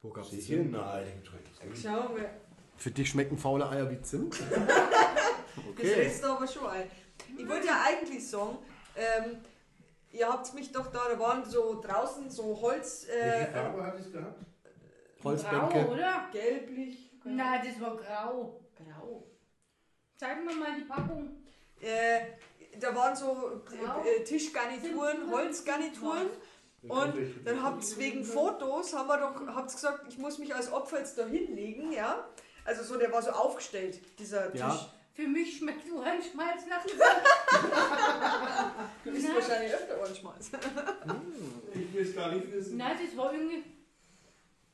Wo gab's Sicher? Zimt? Nein. Schauen wir. Für dich schmecken faule Eier wie Zimt? Das Okay. redest du aber schon ein. Ich wollte ja eigentlich sagen, ähm, ihr habt mich doch da, da waren so draußen so Holz, Welche äh, Farbe hat es gehabt? Holzbänke. Grau, oder? gelblich. Nein, das war. Grau. Zeig mir mal die Packung. Äh, da waren so äh, Tischgarnituren, Holzgarnituren. Und dann habt ihr wegen Fotos, haben wir doch, habt gesagt, ich muss mich als Opfer jetzt da hinlegen, ja? Also so, der war so aufgestellt, dieser Tisch. Ja. Für mich schmeckt Ohrenschmalz nach Du isst wahrscheinlich öfter Ohrenschmalz. Ich will es gar nicht wissen. Nein, das war irgendwie.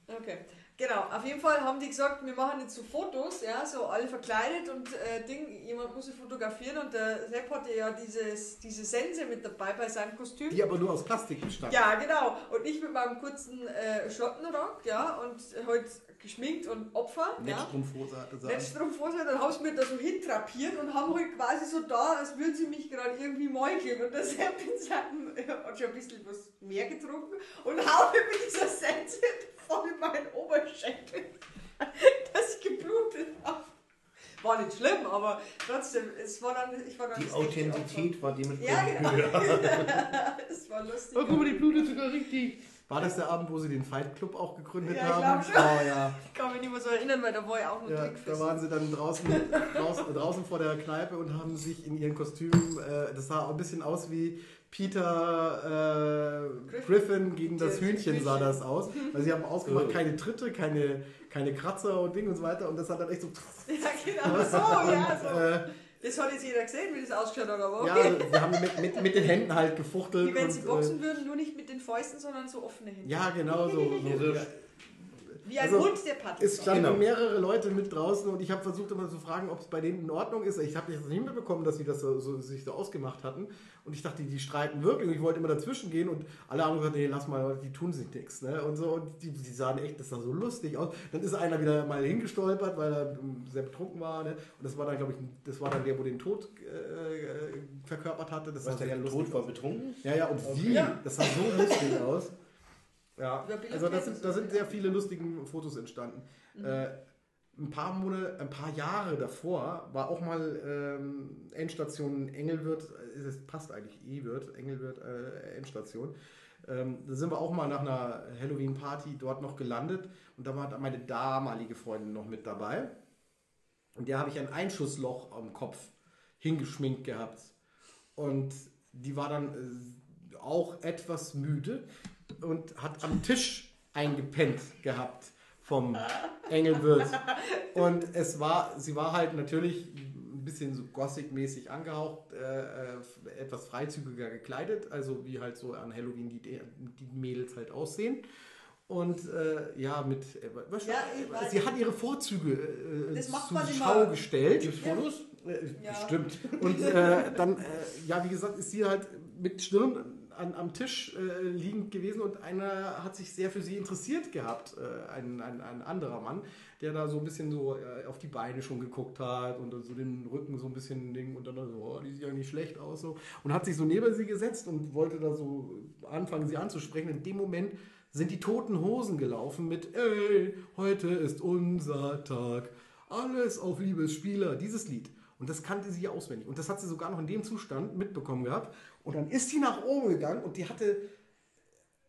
Okay. Genau, auf jeden Fall haben die gesagt, wir machen jetzt so Fotos, ja, so alle verkleidet und äh, Ding, jemand muss sie fotografieren und der Sepp hatte ja dieses, diese Sense mit dabei bei seinem Kostüm. Die aber nur aus Plastik bestand. Ja, genau. Und ich mit meinem kurzen äh, Schottenrock, ja, und heute geschminkt und Opfer. Ja. Netzstrumpfhose hatte sie an. Netzstrumpfhose, dann haben sie mir da so hintrapiert und haben halt quasi so da, als würden sie mich gerade irgendwie meucheln. Und der Sepp in seinem, er hat schon ein bisschen was mehr getrunken und haut mir mit dieser Sense voll in meinen Oberschenkel, dass ich geblutet habe. War nicht schlimm, aber trotzdem, es war dann, ich war dann Die Authentizität war dementsprechend Ja, genau. höher. Es war lustig. Oh, guck mal, die blutet sogar richtig. War das der Abend, wo sie den Fight Club auch gegründet Ja, ich haben? schon. Oh ja. Ich kann mich nicht mehr so erinnern, weil da war ja auch nur ja. Da waren sie dann draußen, draußen, draußen vor der Kneipe und haben sich in ihren Kostümen, äh, das sah ein bisschen aus wie Peter äh, Griffin. Griffin gegen das Das Hühnchen sah Hühnchen. das aus. Weil sie haben ausgemacht, Oh. keine Tritte, keine, keine Kratzer und Ding und so weiter. Und das hat dann echt so. Ja, genau so, ja, so. Äh, Das hat jetzt jeder gesehen, wie das ausgeschaut hat, aber ja, sie haben mit, mit, mit den Händen halt gefuchtelt. Wie wenn sie und, boxen würden, nur nicht mit den Fäusten, sondern so offene Äh, Hände. ja, genau so. so. Wie ein Also, Hund, der paddelt. Es standen Genau. mehrere Leute mit draußen und ich habe versucht immer zu fragen, ob es bei denen in Ordnung ist. Ich habe nicht mitbekommen, dass sie das so, so, sich so ausgemacht hatten. Und ich dachte, die streiten wirklich. Und ich wollte immer dazwischen gehen und alle anderen gesagt, nee, lass mal, die tun sich nichts. Ne? Und so, und die, die sahen echt, das sah so lustig aus. Dann ist einer wieder mal hingestolpert, weil er ähm, sehr betrunken war. Ne? Und das war dann, glaube ich, das war dann der, wo den Tod äh, äh, verkörpert hatte. Das was der lustig Tod war betrunken? Ja, ja, und wie? Ja. Das sah so lustig aus. Ja, also kennen sind, da sind sehr viele lustige Fotos entstanden. Äh, ein paar Monate, ein paar Jahre davor war auch mal ähm, Endstation Engelwirt, äh, es passt eigentlich E-Wirt, Engelwirt äh, Endstation. Ähm, da sind wir auch mal nach einer Halloween-Party dort noch gelandet und da war meine damalige Freundin noch mit dabei. Und der habe ich ein Einschussloch am Kopf hingeschminkt gehabt. Und die war dann äh, auch etwas müde und hat am Tisch eingepennt gehabt vom Engelwirt. Und es war, sie war halt natürlich ein bisschen so Gothic-mäßig angehaucht, äh, äh, etwas freizügiger gekleidet, also wie halt so an Halloween die, die Mädels halt aussehen. Und äh, ja, mit. Äh, was- Ja, sie hat ihre Vorzüge äh, Das macht zur Schau immer. gestellt. Gibt's Fotos? Äh, Ja. Bestimmt. Und äh, dann, äh, ja, wie gesagt, ist sie halt mit Stirn an, am Tisch äh, liegend gewesen und einer hat sich sehr für sie interessiert gehabt. Äh, ein, ein, ein anderer Mann, der da so ein bisschen so äh, auf die Beine schon geguckt hat und so den Rücken so ein bisschen Ding und dann so, oh, die sieht ja nicht schlecht aus so. Und hat sich so neben sie gesetzt und wollte da so anfangen, sie anzusprechen. In dem Moment sind die toten Hosen gelaufen mit Ey, heute ist unser Tag. Alles auf Liebesspieler, dieses Lied. Und das kannte sie auswendig. Und das hat sie sogar noch in dem Zustand mitbekommen gehabt. Und dann ist sie nach oben gegangen und die hatte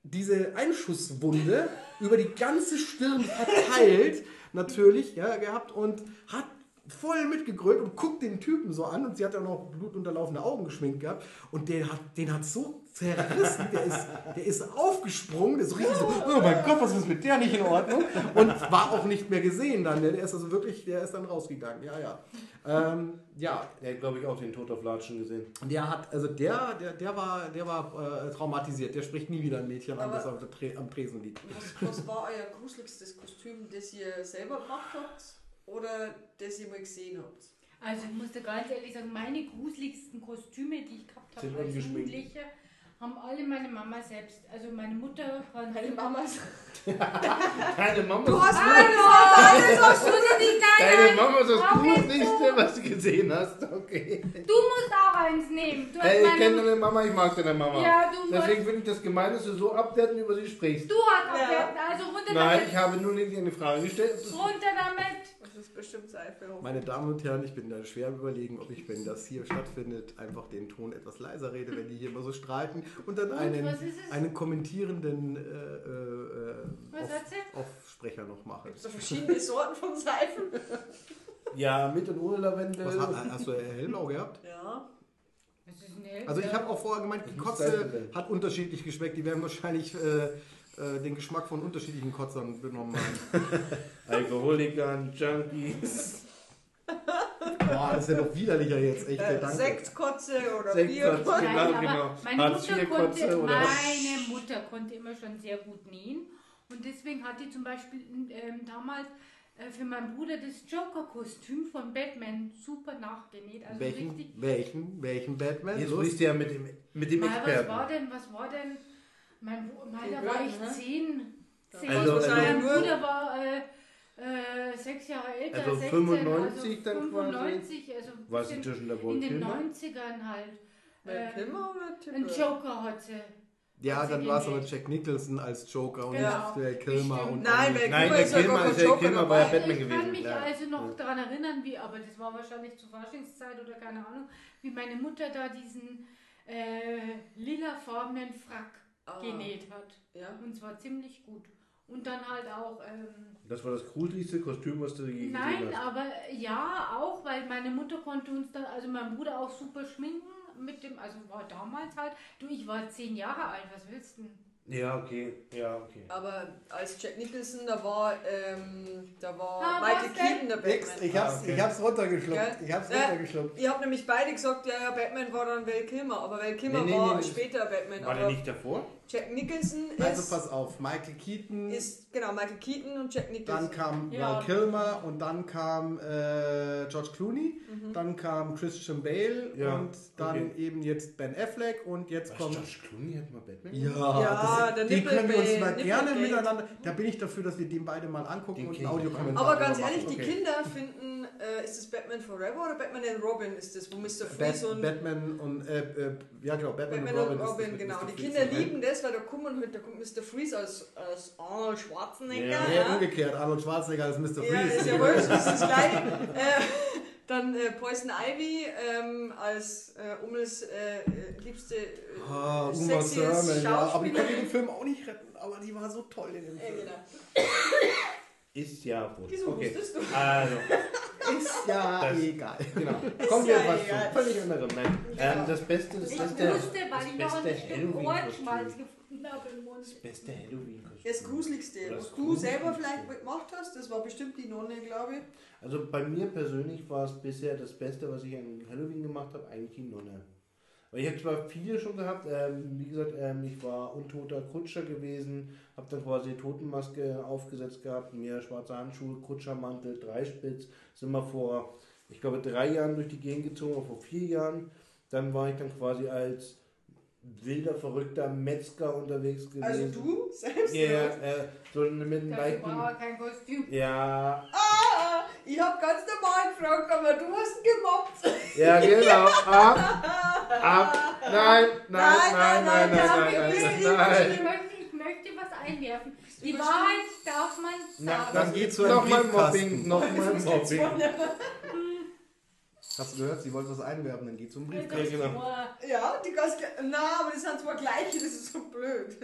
diese Einschusswunde über die ganze Stirn verteilt, natürlich, ja, gehabt und hat voll mitgegrölt und guckt den Typen so an und sie hat ja noch blutunterlaufene Augen geschminkt gehabt und der hat, den hat so zerrissen, der ist, der ist aufgesprungen, der ist so richtig so, oh mein Gott, was ist mit der nicht in Ordnung und war auch nicht mehr gesehen dann, der ist also wirklich, der ist dann rausgegangen, ja, ja. Ähm, ja, Er hat, glaube ich, auch den Tod auf Latschen gesehen. der hat, also der, der, der war, der war äh, traumatisiert. Der spricht nie wieder ein Mädchen an, das auf der Tre am Tresen liegt. Was, was war euer gruseligstes Kostüm, das ihr selber gemacht habt oder das ihr mal gesehen habt? Also ich muss dir ganz ehrlich sagen, meine gruseligsten Kostüme, die ich gehabt habe Sind als. Jugendliche, haben alle meine Mama selbst. Also meine Mutter kann Meine Mama ist. Deine Mama Du ist hast Hallo! alles ich nicht Deine deine Mama ist das Gruseligste, was du gesehen hast. Okay. Du musst auch eins nehmen. Du hast Hey, ich kenne deine Mama, ich mag deine Mama. Ja, du Deswegen finde ich das gemein, dass du so abwertend über sie sprichst. Du hast Ja. abwerten, also runter Nein, damit. ich habe nur nicht eine Frage gestellt. Runter damit. Das ist bestimmt Seife. Meine Damen und Herren, ich bin da schwer am überlegen, ob ich, wenn das hier stattfindet, einfach den Ton etwas leiser rede, wenn die hier immer so streiten und dann Und, einen, einen kommentierenden äh, äh, auf? Aufsprecher noch mache. So verschiedene Sorten von Seifen. Ja, mit und ohne Lavendel. Was, hast, du hellblau gehabt? Ja. Also ich habe auch vorher gemeint, die Kotze hat unterschiedlich geschmeckt. Die werden wahrscheinlich äh, äh, den Geschmack von unterschiedlichen Kotzern benommen haben. Alkoholikern, Junkies. Boah, das ist ja noch widerlicher jetzt. Echt, Äh. Sektkotze oder. Bierkotze. Genau, genau. Meine, Mutter konnte, meine Mutter konnte immer schon sehr gut nähen. Und deswegen hat die zum Beispiel ähm, damals äh, für meinen Bruder das Joker-Kostüm von Batman super nachgenäht. Also welchen, richtig. welchen, welchen Batman? Jetzt sprichst du ja mit dem, mit dem Mal, was war Experten. denn, was war denn? Mein, mein, Die war ich ne? zehn. zehn. Also- mein also- Bruder war äh, äh, sechs Jahre älter. Also 16, 95 also dann quasi? 95, also ein Was bisschen zwischen der in den Wohlfühl? 90ern halt. Äh, Kilmer oder Tippe? ein Joker hat sie. Ja, Hat sie dann war es aber. Jack Nicholson als Joker und Genau. nicht Val Kilmer. Und Nein, Val Nein, Kilmer der ist ja Kilmer, ist der Joker Kilmer war ja. Batman ich gewesen. kann mich ja. also noch Ja. daran erinnern, wie, aber das war wahrscheinlich zur Faschingszeit oder keine Ahnung, wie meine Mutter da diesen äh, lilafarbenen Frack Ah, genäht hat. Ja. Und zwar ziemlich gut. Und dann halt auch, ähm, Das war das gruseligste Kostüm, was du je nein, gesehen hast. aber ja, auch, weil meine Mutter konnte uns dann, also mein Bruder auch super schminken mit dem, also war damals halt, du, ich war zehn Jahre alt, was willst du denn? Ja, okay. Ja, okay. Aber als Jack Nicholson, da war, ähm, da war Ah, Michael? Keaton der Nix, Batman. ich hab's, Ah, okay. ich hab's runtergeschluckt. Gell? Ich hab's Äh, runtergeschluckt. Ihr habt nämlich beide gesagt, ja, ja, Batman war dann Val Kilmer, aber Val Kilmer Nee, nee, war nee, später Batman. War der nicht davor? Jack Nicholson Also ist, pass auf, Michael Keaton, ist, genau, Michael Keaton und Jack Nicholson. dann kam Ja. Val Kilmer und dann kam äh, George Clooney, dann kam Christian Bale Ja, und dann okay. eben jetzt Ben Affleck und jetzt Was, kommt... George Clooney hat mal Batman Ja, Ja, der das, die können wir uns mal gerne Nippelgate. miteinander. Da bin ich dafür, dass wir den beide mal angucken Den und ich nicht. Audiokommentar. aber ganz ehrlich, machen. die Kinder finden, äh, ist es Batman Forever oder Batman and Robin ist das, wo Mr. Freeze Bat, und Batman und äh, äh, ja genau Batman, Batman und und Robin, Robin, ist- genau. ist Die Mr. Kinder Freeze, lieben das, weil da kommt, da kommt Mr. Freeze als, als Arnold Schwarzenegger. Ja. Ja, umgekehrt, Arnold Schwarzenegger als Mr. ja Freeze. ist ja wurscht, das ist das Gleiche. äh, dann äh, Poison Ivy ähm, als äh, Umels äh, liebste äh, Ah, sexiest Thurman, ja, aber die Schauspielerin. konnte den Film auch nicht retten, aber die war so toll in dem Film. genau. Ist ja wohl. Wieso okay. wusstest du? Also, Ist ja Das- egal. genau. Kommen wir ja etwas egal. zu völlig anderem. Nein. Ähm, das beste, das Ich beste, wusste, weil das ich noch ein beste Stück Ohrenschmalz Halloween-Kostüm. gefunden habe im Mund. Das beste Halloween-Kostüm. Das Gruseligste, Oder was das du selber vielleicht gemacht hast, das war bestimmt die Nonne, glaube ich. Also bei mir persönlich war es bisher das Beste, was ich an Halloween gemacht habe, eigentlich die Nonne. Weil ich habe zwar viele schon gehabt, ähm, wie gesagt, ähm, ich war untoter Kutscher gewesen, habe dann quasi Totenmaske aufgesetzt gehabt, mir schwarze Handschuhe, Kutschermantel, Dreispitz, sind wir vor, ich glaube, drei Jahren durch die Gegend gezogen, oder vor vier Jahren. Dann war ich dann quasi als wilder, verrückter Metzger unterwegs gewesen. Also du selbst? Ja, oder? äh, so mit einem leichten... braucht er kein Kostüm. Ja, Ah, ich hab ganz normal gefragt, aber du hast gemobbt. ja, genau. Ab, ab. Nein, nein, nein, nein, nein, nein, nein, nein, nein, nein, nein. Ich möchte, ich möchte was einwerfen. Die. Wahrheit darf man Na, sagen. Dann geht's zu einem Nochmal Briefkasten. Mobbing, nochmal Mobbing. Hast du gehört? Sie wollte was einwerben, dann geht zum Das Briefkasten. ist genau. Ja, die ganz ge- Na, aber das sind zwar gleiche, das ist so blöd.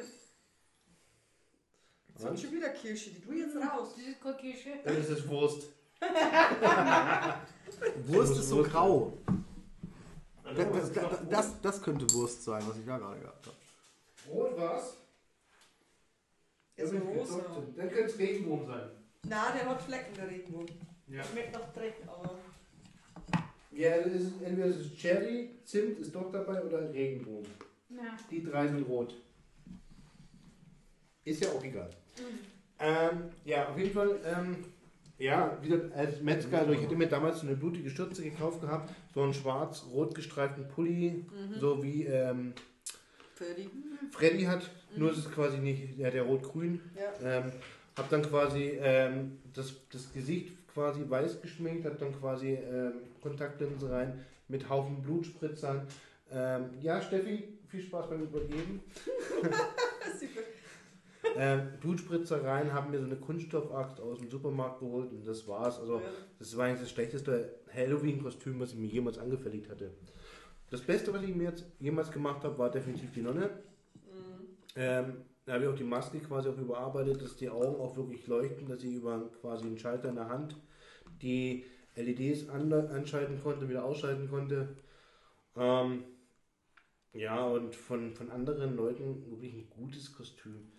Jetzt sind schon wieder Kirsche, die tu jetzt raus. Das ist keine Kirsche. Das ist Wurst. Wurst ist so Wurst. grau. Das, das, das, das könnte Wurst sein, was ich da gerade gehabt habe. Rot was? Ja, so rosa. Dann könnte es Regenbogen sein. Na, der hat Flecken, der Regenbogen. Ja. Schmeckt nach Dreck, aber. Ja, das ist, entweder ist es Cherry, Zimt ist doch dabei oder Regenbogen. Ja. Die drei sind rot. Ist ja auch egal. Ähm, ja, auf jeden Fall, ähm, ja, wie gesagt, als Metzger, also ich hätte mir damals eine blutige Schürze gekauft gehabt, so einen schwarz-rot gestreiften Pulli, so wie ähm, die. Freddy hat, nur ist es quasi nicht, ja, der rot-grün. Ja. Ähm, hab dann quasi ähm, das, das Gesicht quasi weiß geschminkt, hab dann quasi ähm, Kontaktlinsen rein mit Haufen Blutspritzern. Ähm, ja, Steffi, viel Spaß beim Übergeben. ähm, Blutspritzer rein, haben mir so eine Kunststoffaxt aus dem Supermarkt geholt und das war's. Also Ja. das war eigentlich das schlechteste Halloween-Kostüm, was ich mir jemals angefertigt hatte. Das Beste, was ich mir jetzt jemals gemacht habe, war definitiv die Nonne. Ähm, da habe ich auch die Maske quasi auch überarbeitet, dass die Augen auch wirklich leuchten, dass ich über quasi einen Schalter in der Hand die LEDs an, anschalten konnte, wieder ausschalten konnte. Ähm, ja, und von, von anderen Leuten wirklich ein gutes Kostüm.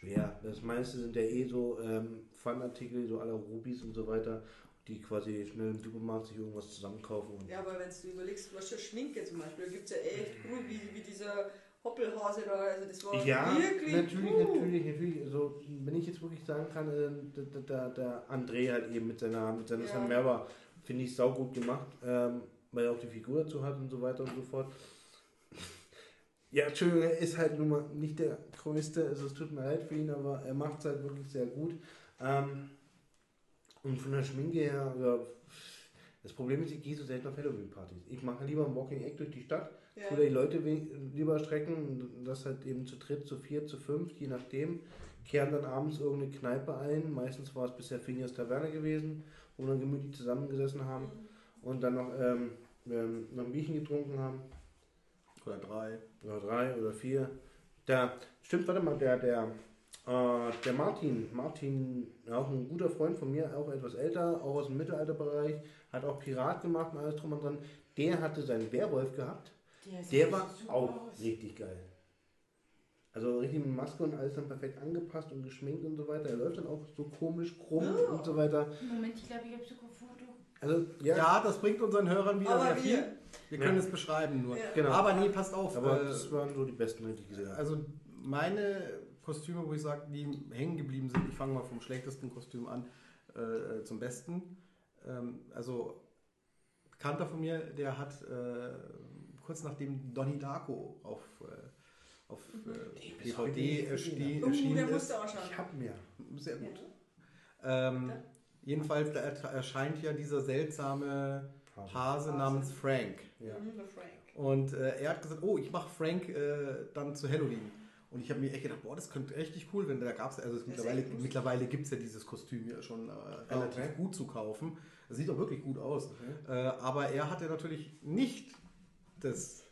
Schwer. Das meiste sind ja eh so ähm, Fanartikel, so aller Rubis und so weiter, die quasi schnell im Supermarkt sich irgendwas zusammenkaufen. Und Ja, aber wenn du überlegst, was für Schminke zum Beispiel, da gibt es ja echt gut, wie, dieser Hoppelhase da, also das war Ja, wirklich natürlich, uh. natürlich, natürlich. Also, wenn ich jetzt wirklich sagen kann, äh, der, der, der, André halt eben mit seiner, mit seiner Ja. Finde ich saugut gemacht, ähm, weil er auch die Figur dazu hat und so weiter und so fort. Ja, Entschuldigung, er ist halt nun mal nicht der größte, also es tut mir leid für ihn, aber er macht es halt wirklich sehr gut. Ähm, und von der Schminke her, ja, das Problem ist, ich gehe so selten auf Halloween-Partys. Ich mache lieber ein Walking Egg durch die Stadt Ja. oder die Leute lieber strecken, das halt eben zu dritt, zu vier, zu fünf, je nachdem, kehren dann abends irgendeine Kneipe ein. Meistens war es bisher Phineas Taverne gewesen, wo wir dann gemütlich zusammengesessen haben und dann noch, ähm, ähm, noch ein Bierchen getrunken haben. Oder drei. Oder drei oder vier. Der, stimmt, warte mal, der, der, äh, der Martin, Martin, auch ein guter Freund von mir, auch etwas älter, auch aus dem Mittelalterbereich, hat auch Pirat gemacht und alles drum und dran. Der hatte seinen Werwolf gehabt. sieht Der war auch aus. richtig geil. Also richtig mit Maske und alles dann perfekt angepasst und geschminkt und so weiter. Er läuft dann auch so komisch krumm Oh. und so weiter. Moment, ich glaube, ich habe Foto. Also ja, Ja, das bringt unseren Hörern wieder Aber sehr wir- viel. Wir können Ja. es beschreiben nur. Ja. genau. Aber nee, passt auf. Aber äh, das waren so die besten, die ich gesehen habe. Also meine Kostüme, wo ich sage, die hängen geblieben sind, ich fange mal vom schlechtesten Kostüm an äh, zum besten. Ähm, also Bekannter von mir, der hat äh, kurz nachdem Donnie Darko auf, äh, auf äh, heute DVD nicht gesehen erschien, Uh, erschienen der ist. musste auch schauen. Ich hab mir. Sehr gut. Ja. Ähm, jedenfalls da er- erscheint ja dieser seltsame Hase Hase. namens Frank. Ja. Mhm. Und äh, er hat gesagt, oh, ich mache Frank äh, dann zu Halloween. Und ich habe mir echt gedacht, boah, das könnte richtig cool, wenn da gab es, also es ist mittlerweile, mittlerweile gibt es ja dieses Kostüm ja schon äh, relativ Okay. gut zu kaufen. Das sieht auch wirklich gut aus. Äh, aber er hatte natürlich nicht das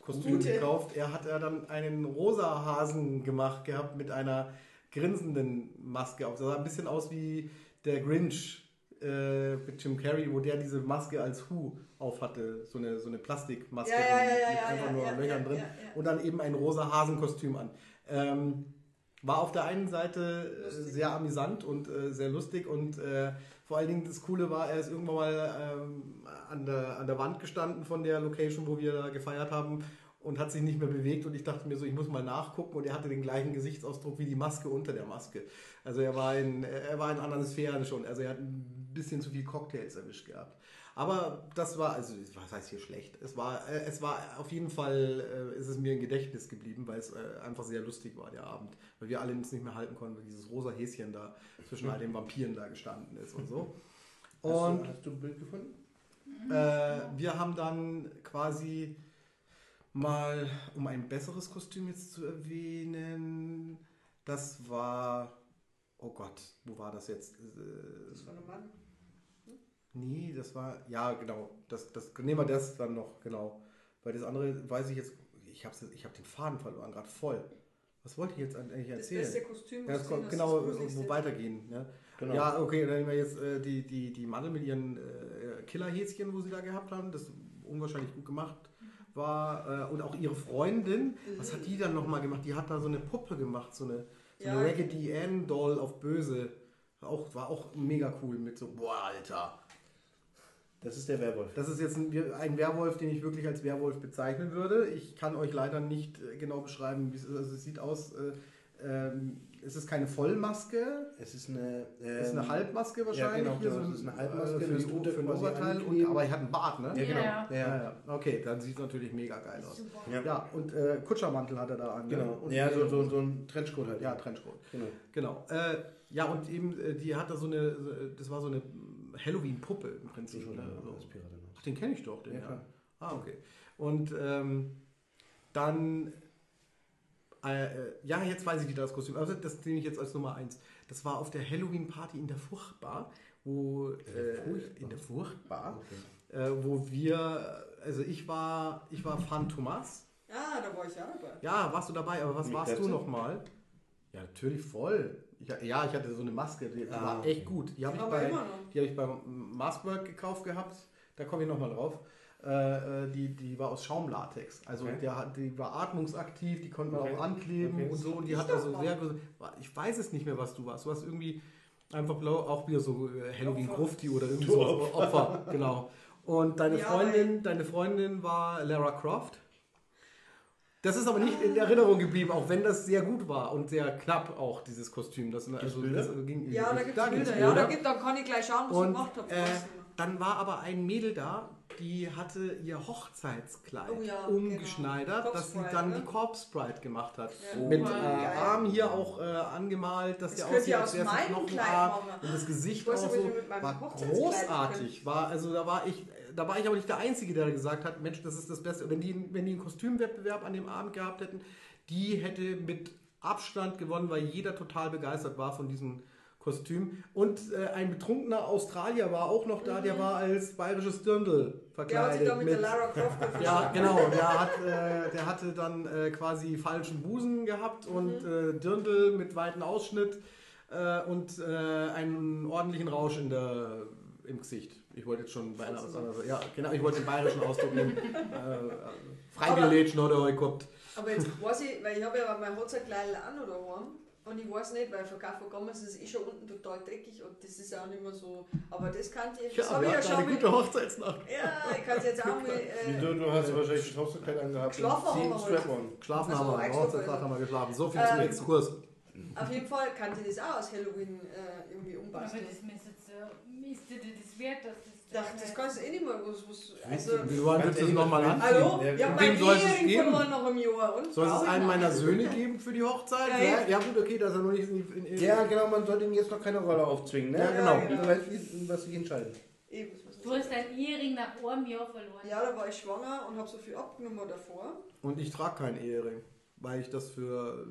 Kostüm Gute. gekauft. Er hat ja dann einen rosa Hasen gemacht gehabt mit einer grinsenden Maske auf. Das sah ein bisschen aus wie der Grinch äh, mit Jim Carrey, wo der diese Maske als Hu auf hatte. So eine, so eine Plastikmaske Ja, ja, ja, mit einfach nur Löchern drin. Und dann eben ein rosa Hasenkostüm an. Ähm, war auf der einen Seite äh, Lustig. sehr amüsant und äh, sehr lustig und äh, vor allen Dingen das Coole war, er ist irgendwann mal ähm, an, der, an der Wand gestanden von der Location, wo wir da gefeiert haben und hat sich nicht mehr bewegt und ich dachte mir so, ich muss mal nachgucken und er hatte den gleichen Gesichtsausdruck wie die Maske unter der Maske. Also er war in, er war in anderen Sphären schon, also er hat ein bisschen zu viel Cocktails erwischt gehabt. Aber das war, also was heißt hier schlecht? Es war, äh, es war auf jeden Fall, äh, ist es mir im Gedächtnis geblieben, weil es äh, einfach sehr lustig war, der Abend. Weil wir alle uns nicht mehr halten konnten, weil dieses rosa Häschen da zwischen all den Vampiren da gestanden ist und so. Hast, Und du, hast du ein Bild gefunden? äh, wir haben dann quasi mal, um ein besseres Kostüm jetzt zu erwähnen, das war, oh Gott, wo war das jetzt? Äh, Das war ein Mann. Nee, das war, ja, genau. Das, das, nehmen wir das dann noch, genau. Weil das andere weiß ich jetzt, ich habe ich hab den Faden verloren, gerade voll. Was wollte ich jetzt eigentlich Das erzählen? beste Kostüm, Ja, das gesehen genau, das gruseligste. wo weitergehen. Ne? Genau. Ja, okay, dann nehmen wir jetzt äh, die, die, die Madel mit ihren äh, Killerhäschen, wo sie da gehabt haben, das unwahrscheinlich gut gemacht war. Äh, und auch ihre Freundin, was hat die dann nochmal gemacht? Die hat da so eine Puppe gemacht, so eine, so Ja. eine Raggedy Ann Doll auf böse. Auch, war auch mega cool mit so, boah, Alter. Das ist der Werwolf. Das ist jetzt ein, ein Werwolf, den ich wirklich als Werwolf bezeichnen würde. Ich kann euch leider nicht äh, genau beschreiben, wie es ist. Also es sieht aus, äh, ähm, es ist keine Vollmaske, Es ist eine, es ist eine ähm, Halbmaske wahrscheinlich. genau, hier genau, so es ist eine Halbmaske, äh, für, das die, für ein Oberteil. Und, aber er hat einen Bart, ne? Ja, Ja, genau. ja. Ja, Ja, ja. Okay, dann sieht es natürlich mega geil aus. Super. Ja. Ja, und äh, Kutschermantel hat er da an. ne? Genau. Und ja, so, so, so ein Trenchcoat halt. ja, Trenchcoat. Genau. Genau. Äh, ja, und eben, äh, die hat da so eine, so- das war so eine Halloween-Puppe im Prinzip. Schon Ne? So. Noch. Ach, den kenne ich doch, den Ja, ja. Ah, okay. Und ähm, dann, äh, äh, ja, jetzt weiß ich wieder das Kostüm. Also das nehme ich jetzt als Nummer eins. Das war auf der Halloween-Party in der Furchtbar, wo äh, Furchtbar? in der Furchtbar, Okay. äh, wo wir, also ich war, ich war Fan Thomas. Ah, da war ich auch dabei. Ja, warst du dabei, aber was Mit warst du nochmal? Ja, natürlich voll. Ich, ja, ich hatte so eine Maske, die, Ah, war okay. echt gut. Die habe ich bei, die habe ich beim Maskwork gekauft gehabt. Da komme ich nochmal drauf. Äh, äh, die, die war aus Schaumlatex. Also Okay. der, die war atmungsaktiv, die konnte man Okay. auch ankleben Okay. und so. Und die Ich hat da doch so mal. sehr. Ich weiß es nicht mehr, was du warst. Du warst irgendwie einfach blau, auch wieder so äh, Halloween. Grufti oder irgendwie so Opfer. genau. Und deine Ja, Freundin, deine Freundin war Lara Croft. Das ist aber nicht in Erinnerung geblieben, auch wenn das sehr gut war und sehr knapp auch, dieses Kostüm. Das, also, Bilder? das ging, Ja, da gibt es gibt's Bilder. Ja, da gibt, dann kann ich gleich schauen, was ich Und gemacht habe. äh, dann war aber ein Mädel da, die hatte ihr Hochzeitskleid Oh ja, umgeschneidert, genau. dass sie dann Bride, die ne? Corpse Bride gemacht hat. Ja. Mit Wow. äh. Arm hier auch äh, angemalt, dass Das aussieht, als wäre es machen. und das Gesicht auch so. mit War großartig. War, also da war ich, da war ich aber nicht der Einzige, der gesagt hat, Mensch, das ist das Beste. Wenn die, wenn die einen Kostümwettbewerb an dem Abend gehabt hätten, die hätte mit Abstand gewonnen, weil jeder total begeistert war von diesem Kostüm. Und äh, ein betrunkener Australier war auch noch da, der war als bayerisches Dirndl Der hat sich verkleidet. da mit der Lara Croft Ja, genau. Der, hat, äh, der hatte dann äh, quasi falschen Busen gehabt und äh, Dirndl mit weitem Ausschnitt äh, und äh, einen ordentlichen Rausch in der, im Gesicht. Ich wollte jetzt schon bei einer was anderes. Ja, genau, ich wollte den bayerischen Ausdruck nehmen. Äh, Freigelätschen oder gehabt. Aber jetzt weiß ich, weil ich habe ja mein Hochzeitkleid an oder daheim und ich weiß nicht, weil von Gammers ist eh schon unten total dreckig und das ist auch nicht mehr so. Aber das kann ich, das Ja, habe ich ja schon eine mit. gute Hochzeitsnacht. Ja, ich kann es jetzt auch mal. Äh, Du, du hast wahrscheinlich ein Hochzeitskleid angehabt. Geschlafen haben wir heute. Geschlafen Also, haben wir, Hochzeitsnacht also. haben wir geschlafen. So viel Ähm, zum Exkurs. auf jeden Fall kann ich das auch aus Halloween äh, irgendwie Aber umbasteln. das ist jetzt, äh, ist dir das wert, dass das. Ach, das kannst du eh nicht mehr. Was, was, also, Wie wollen Ganz willst du das nochmal anziehen? hallo? Ja, Ich mein soll es Ehering geben? noch im Jahr. Und Soll es ich einen meiner Söhne geben für die Hochzeit? Ja, Ja, ja gut, okay, dass er noch nicht in, in, Ja, genau, man sollte ihm jetzt noch keine Rolle aufzwingen, ne? Ja, genau. Du weißt, wie- was sich entscheidet. Eben, Du hast deinen Ehering nach einem Jahr verloren. Ja, da war ich schwanger und habe so viel abgenommen davor. Und ich trage keinen Ehering, weil ich das für.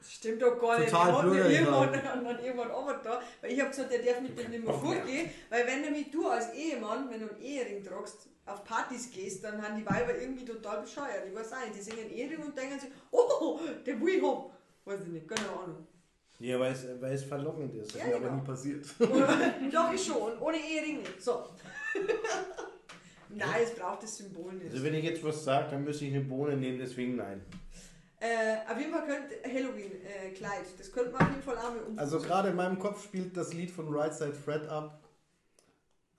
Das stimmt doch gar nicht. Total Der bürgerlich irgendwann, und dann irgendwann auch da. Weil ich habe gesagt, der darf mit dem nicht mehr vorgehen. Weil wenn nämlich du als Ehemann, wenn du einen Ehering tragst, auf Partys gehst, dann haben die Weiber irgendwie total bescheuert. Ich weiß auch nicht. Die singen einen Ehering und denken sich, oh, den will ich haben. Weiß ich nicht, keine Ahnung. Ja, weil es, weil es verlockend ist. Ja, mir aber genau. nie passiert. Doch, ich schon. Ohne Ehering nicht. So. Nein, es braucht das Symbol nicht. Also wenn ich jetzt was sage, dann müsste ich eine Bohne nehmen, deswegen nein. Äh, auf jeden Fall könnte Halloween-Kleid. das könnte man auf jeden Fall auch umsetzen. Also gerade in meinem Kopf spielt das Lied von Right Side Fred ab.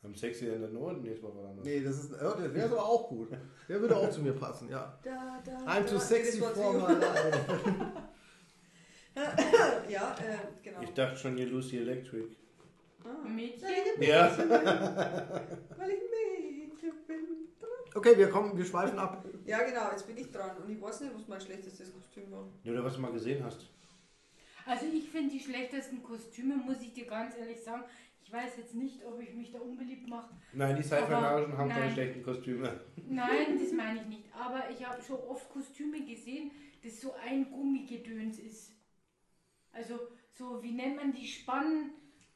Am Sexy in der Norden, jetzt mal was Nee, das ist, oh, der wäre aber auch gut. Der würde auch zu mir passen, ja. Da, da, I'm too da. sexy for my life. Ja, äh, genau. Ich dachte schon hier Lucy Electric. Ah. Mädchen. Ja. Weil ich Mädchen bin. Okay, wir kommen, wir schweifen ab. Ja, genau, jetzt bin ich dran und ich weiß nicht, was mein schlechtestes Kostüm war. Oder was du mal gesehen hast. Also ich finde die schlechtesten Kostüme, muss ich dir ganz ehrlich sagen. Ich weiß jetzt nicht, ob ich mich da unbeliebt mache. Nein, die Sci-Fi-Narischen haben keine schlechten Kostüme. Nein, das meine ich nicht. Aber ich habe schon oft Kostüme gesehen, das so ein Gummigedöns ist. Also so, wie nennt man die Spann...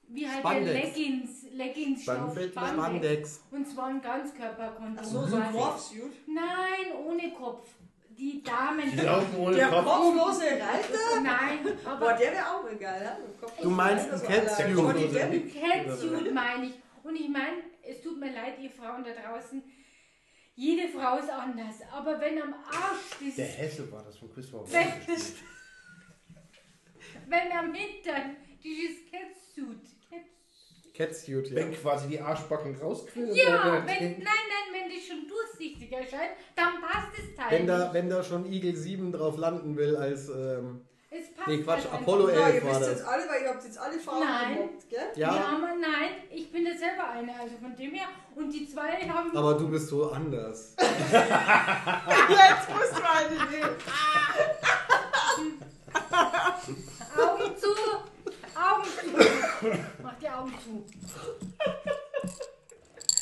Wie halt Spandex. der Leggings, Leggings-Stoff, Spandex. Spandex. Und zwar ein Ganzkörperkondom. Ach so, so ein Morphsuit. Nein, ohne Kopf. Die Damen... Die laufen ohne Der Kopf. kopflose Reiter? Nein, Boah, aber der wäre auch geil, ja? Kopflose Du meinst ein Catsuit. Nicht? Catsuit meine ich. Und ich meine, es tut mir leid, ihr Frauen da draußen. Jede Frau ist anders. Aber wenn am Arsch Der dieses, Hesse war das von Christopher Wenn- wenn am Hintern dieses Catsuit, Cat- Catsuit, ja. Wenn quasi die Arschbacken rausquillen. ja, wenn, nein, nein, wenn das schon durchsichtig erscheint, dann passt das Teil Wenn da, wenn da schon Eagle 7 drauf landen will als, ähm, Es passt nee, Quatsch, Apollo nicht. Ja, 11 ihr war wisst das. jetzt alle, weil ihr habt jetzt alle Frauen Nein. gemobbt, gell? Ja, Ja, aber nein, ich bin da selber eine, also von dem her. Und die zwei haben. aber du bist so anders. Jetzt musst du eine nehmen. Augen zu! Augen zu! Mach die Augen zu.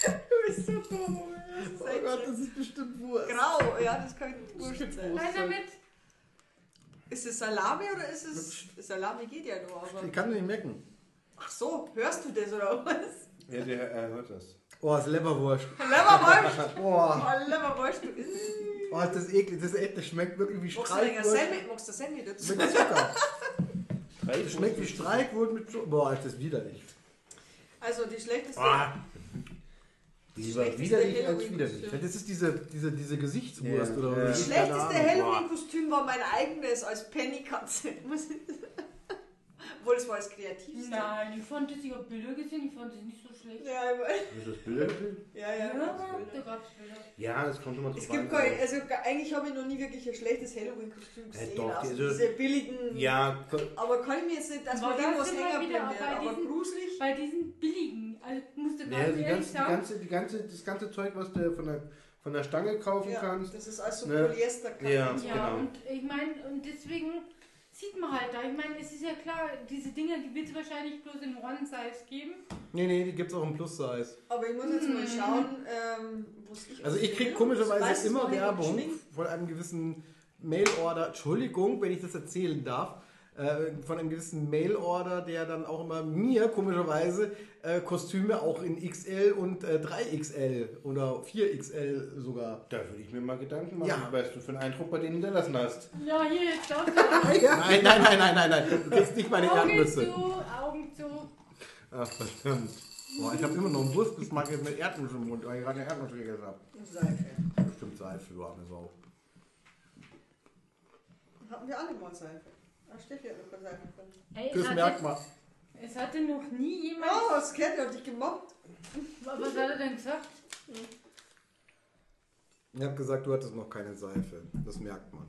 Du bist so dumm. Das Oh Gott, das ist bestimmt Wurst. Grau, ja, das kann nicht wurscht sein. Nein, damit. Ist es Salami oder ist es. Salami geht ja nur, aber. Ich kann nicht mecken. Ach so, hörst du das oder was? Ja, der er hört das. Oh, das ist Leberwurst. Leberwurst! Oh, Oh, Leberwurst, du isst. oh ist das eklig. Das ist echt, das schmeckt wirklich wie Semmi? Magst du Semmi dazu? mit Zucker. Drei Das schmeckt wie Streichwurst mit Zucker. Boah, ist das widerlich. Also die schlechteste. Ah, Lieber Schlechteste widerlich als Halloween-Kostüm. widerlich. das ist diese, diese, diese Gesichtswurst Ja, oder ja. Das schlechteste. Halloween-Kostüm war mein eigenes als Pennykatze. Ich- Obwohl, es war das kreativste. Nein, ich fand das, ich habe Bilder gesehen, ich fand das nicht so schlecht. Ja, aber- Ist das Bilder gesehen? ja, ja. Da gab es Bilder. Ja, das kommt immer drauf Es gibt an. kein, also eigentlich habe ich noch nie wirklich ein schlechtes Halloween-Kostüm gesehen. doch, also diese- diese billigen. Ja, ko- Aber kann ich mir jetzt nicht, dass War man das irgendwas denn mal hängen wieder blendet, bei aber diesen- gruselig. Bei diesen billigen, also musst du ja, ganz die ehrlich ganze, die sagen, ganze, die ganze, das ganze Zeug, was du von der, von der Stange kaufen Ja, kannst. das ist also Ne? Polyester. Ja. so. ja, genau. und ich meine, und deswegen sieht man halt da, ich meine, es ist ja klar, diese Dinger, die wird es wahrscheinlich bloß in One-Size geben. Nee, nee, die gibt's auch im Plus-Size. Aber ich muss jetzt mal Hm. schauen, ähm, ich Also ich krieg auswähle. komischerweise immer Werbung von einem gewissen Mail-Order. Entschuldigung, wenn ich das erzählen darf. Äh, von einem gewissen Mail-Order, der dann auch immer mir komischerweise äh, Kostüme auch in XL und äh, 3XL oder 4XL sogar. Da würde ich mir mal Gedanken machen, Ja. was du für einen Eindruck bei denen hinterlassen hast. Ja, hier, jetzt darfst du Nein, nein, nein, nein, nein, nein. Du kriegst nicht meine Augen Erdnüsse. zu, Augen zu. Ach, verdammt. Boah, ich habe immer noch einen jetzt mit Erdnuss im Mund, weil ich gerade eine Erdnuss gegessen habe. Seife. Bestimmt Seife, du arme Sau. Hatten wir alle mal Seife. Steffi hat noch keine Seife gefunden. Ey, es, Das merkt man. es hatte noch nie jemand. Oh, das kennt hat dich gemobbt. Was hat er denn gesagt? Ich habe gesagt, du hattest noch keine Seife. Das merkt man.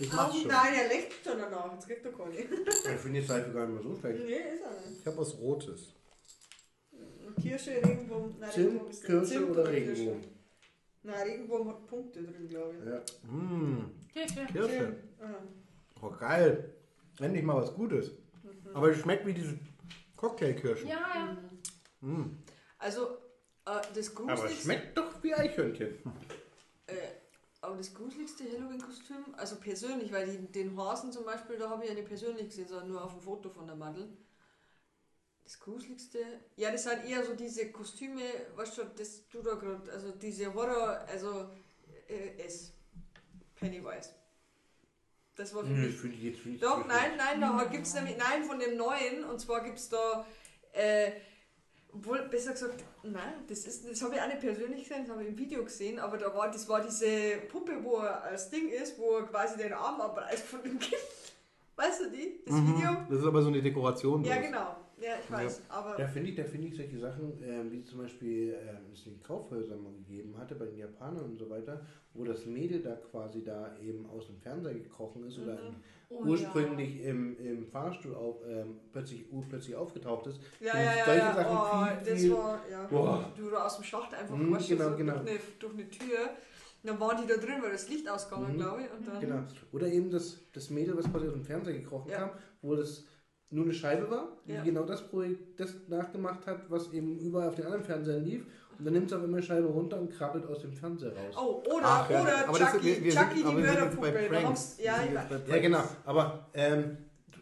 Ich mach's Oh, schon. nein, er lächelt schon danach. Jetzt kriegt er keine. Ich finde die Seife gar nicht mehr so schlecht. Nee, ist er nicht. Ich habe was Rotes. Kirsche, Regenwurm. Nein, Zimt, ist Kirsche Zimt oder. Regenwurm? Nein, Regenwurm hat Punkte drin, glaube ich. Ja. Mmh, Kirsche. Kirsche. Ah. Oh, geil. Endlich mal was Gutes. Aber es schmeckt wie diese Cocktailkirschen. Ja, ja. Mmh. Also, äh, das Aber es gruseligste, schmeckt doch wie Eichhörnchen. äh, aber das gruseligste Halloween-Kostüm, also persönlich, weil die, den Hasen zum Beispiel, da habe ich ja nicht persönlich gesehen, sondern nur auf dem Foto von der Madel. Das gruseligste, ja, das sind eher so diese Kostüme, was schon, das du da gerade, also diese Horror, also äh, S. Pennywise. Das war für Hm, mich ich jetzt nicht Doch, nein, nein, da gibt es nämlich, nein, von dem neuen, und zwar gibt es da, äh, wohl besser gesagt, nein, das ist, das habe ich auch nicht persönlich gesehen, das habe ich im Video gesehen, aber da war, das war diese Puppe, wo er als Ding ist, wo er quasi den Arm abreißt von dem Kind. Weißt du die? Das Mhm. Video? Das ist aber so eine Dekoration. Ja, genau. Ja, ich weiß, aber Da finde ich, da finde ich solche Sachen, ähm, wie zum Beispiel ähm, es in den Kaufhäusern mal gegeben hatte, bei den Japanern und so weiter, wo das Mädel da quasi da eben aus dem Fernseher gekrochen ist oder Mhm. im, Oh, ursprünglich im, im Fahrstuhl auf, ähm, plötzlich, urplötzlich aufgetaucht ist. ja, Und ja, ja, solche ja. Sachen oh, viel, das viel, war, ja. Boah. Du da aus dem Schacht einfach Mhm, du, genau, genau. Durch, eine, durch eine Tür. Und dann waren die da drin, weil das Licht ausgegangen, Mhm. glaube ich. Und dann, Genau. Oder eben das, das Mädel, was quasi aus dem Fernseher gekrochen Ja. kam, wo das nur eine Scheibe war, die Ja. genau das Projekt das nachgemacht hat, was eben überall auf den anderen Fernsehern lief. Und dann nimmt sie auf immer Scheibe runter und krabbelt aus dem Fernseher raus. Oh, oder, Ach, ja. oder Aber das- Chucky, wir- wir Chucky die sind bei Mörderpuppe. Ja, Ja, genau. Aber ähm,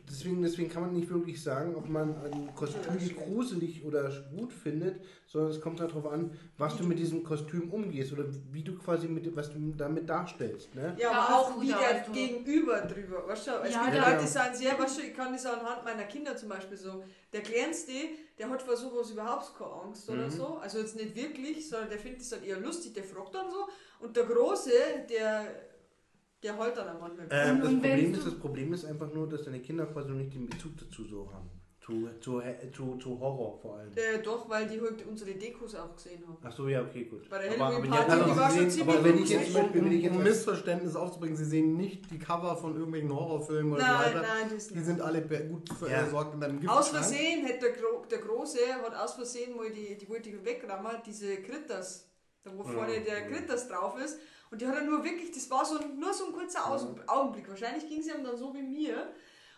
deswegen, deswegen kann man nicht wirklich sagen, ob man ein Kostüm gruselig oder gut findet, sondern es kommt darauf an, was du mit diesem Kostüm umgehst oder wie du quasi mit was du damit darstellst. Ne? Ja, aber auch wie der also- Gegenüber drüber. Weißt du, es Ja, gibt da- Leute, die sagen sehr, weißt du, ich kann das anhand meiner Kinder zum Beispiel so. Der Kleinste, der hat vor sowas überhaupt keine Angst oder Mhm. so. Also jetzt nicht wirklich, sondern der findet es dann eher lustig, der fragt dann so. Und der Große, der, der heult dann am Mann. Ähm, Und- das, Problem ist, das Problem ist einfach nur, dass deine Kinder quasi noch nicht den Bezug dazu so haben. Zu, zu, zu, zu Horror vor allem. Äh, doch, weil die heute unsere Dekos auch gesehen haben. Ach so, ja, okay, gut. Bei der Aber- Halloween aber Party, ja, die aber war schon ziemlich aber wenn ich jetzt zum Beispiel, wenn ich jetzt um Missverständnis aufzubringen, Sie sehen nicht die Cover von irgendwelchen Horrorfilmen oder so Nein, weiter. nein, das Die nicht. sind alle gut Ja. versorgt in einem Aus Giftschrank. Versehen hätte der, Gro der Große, hat aus Versehen mal die, die wollte ich wegrammen, diese Critters, da wo vorne Ja, der ja. Critters drauf ist. Und die hat er nur wirklich, das war so ein, nur so ein kurzer Augenblick. Wahrscheinlich ging es ihm dann so wie mir.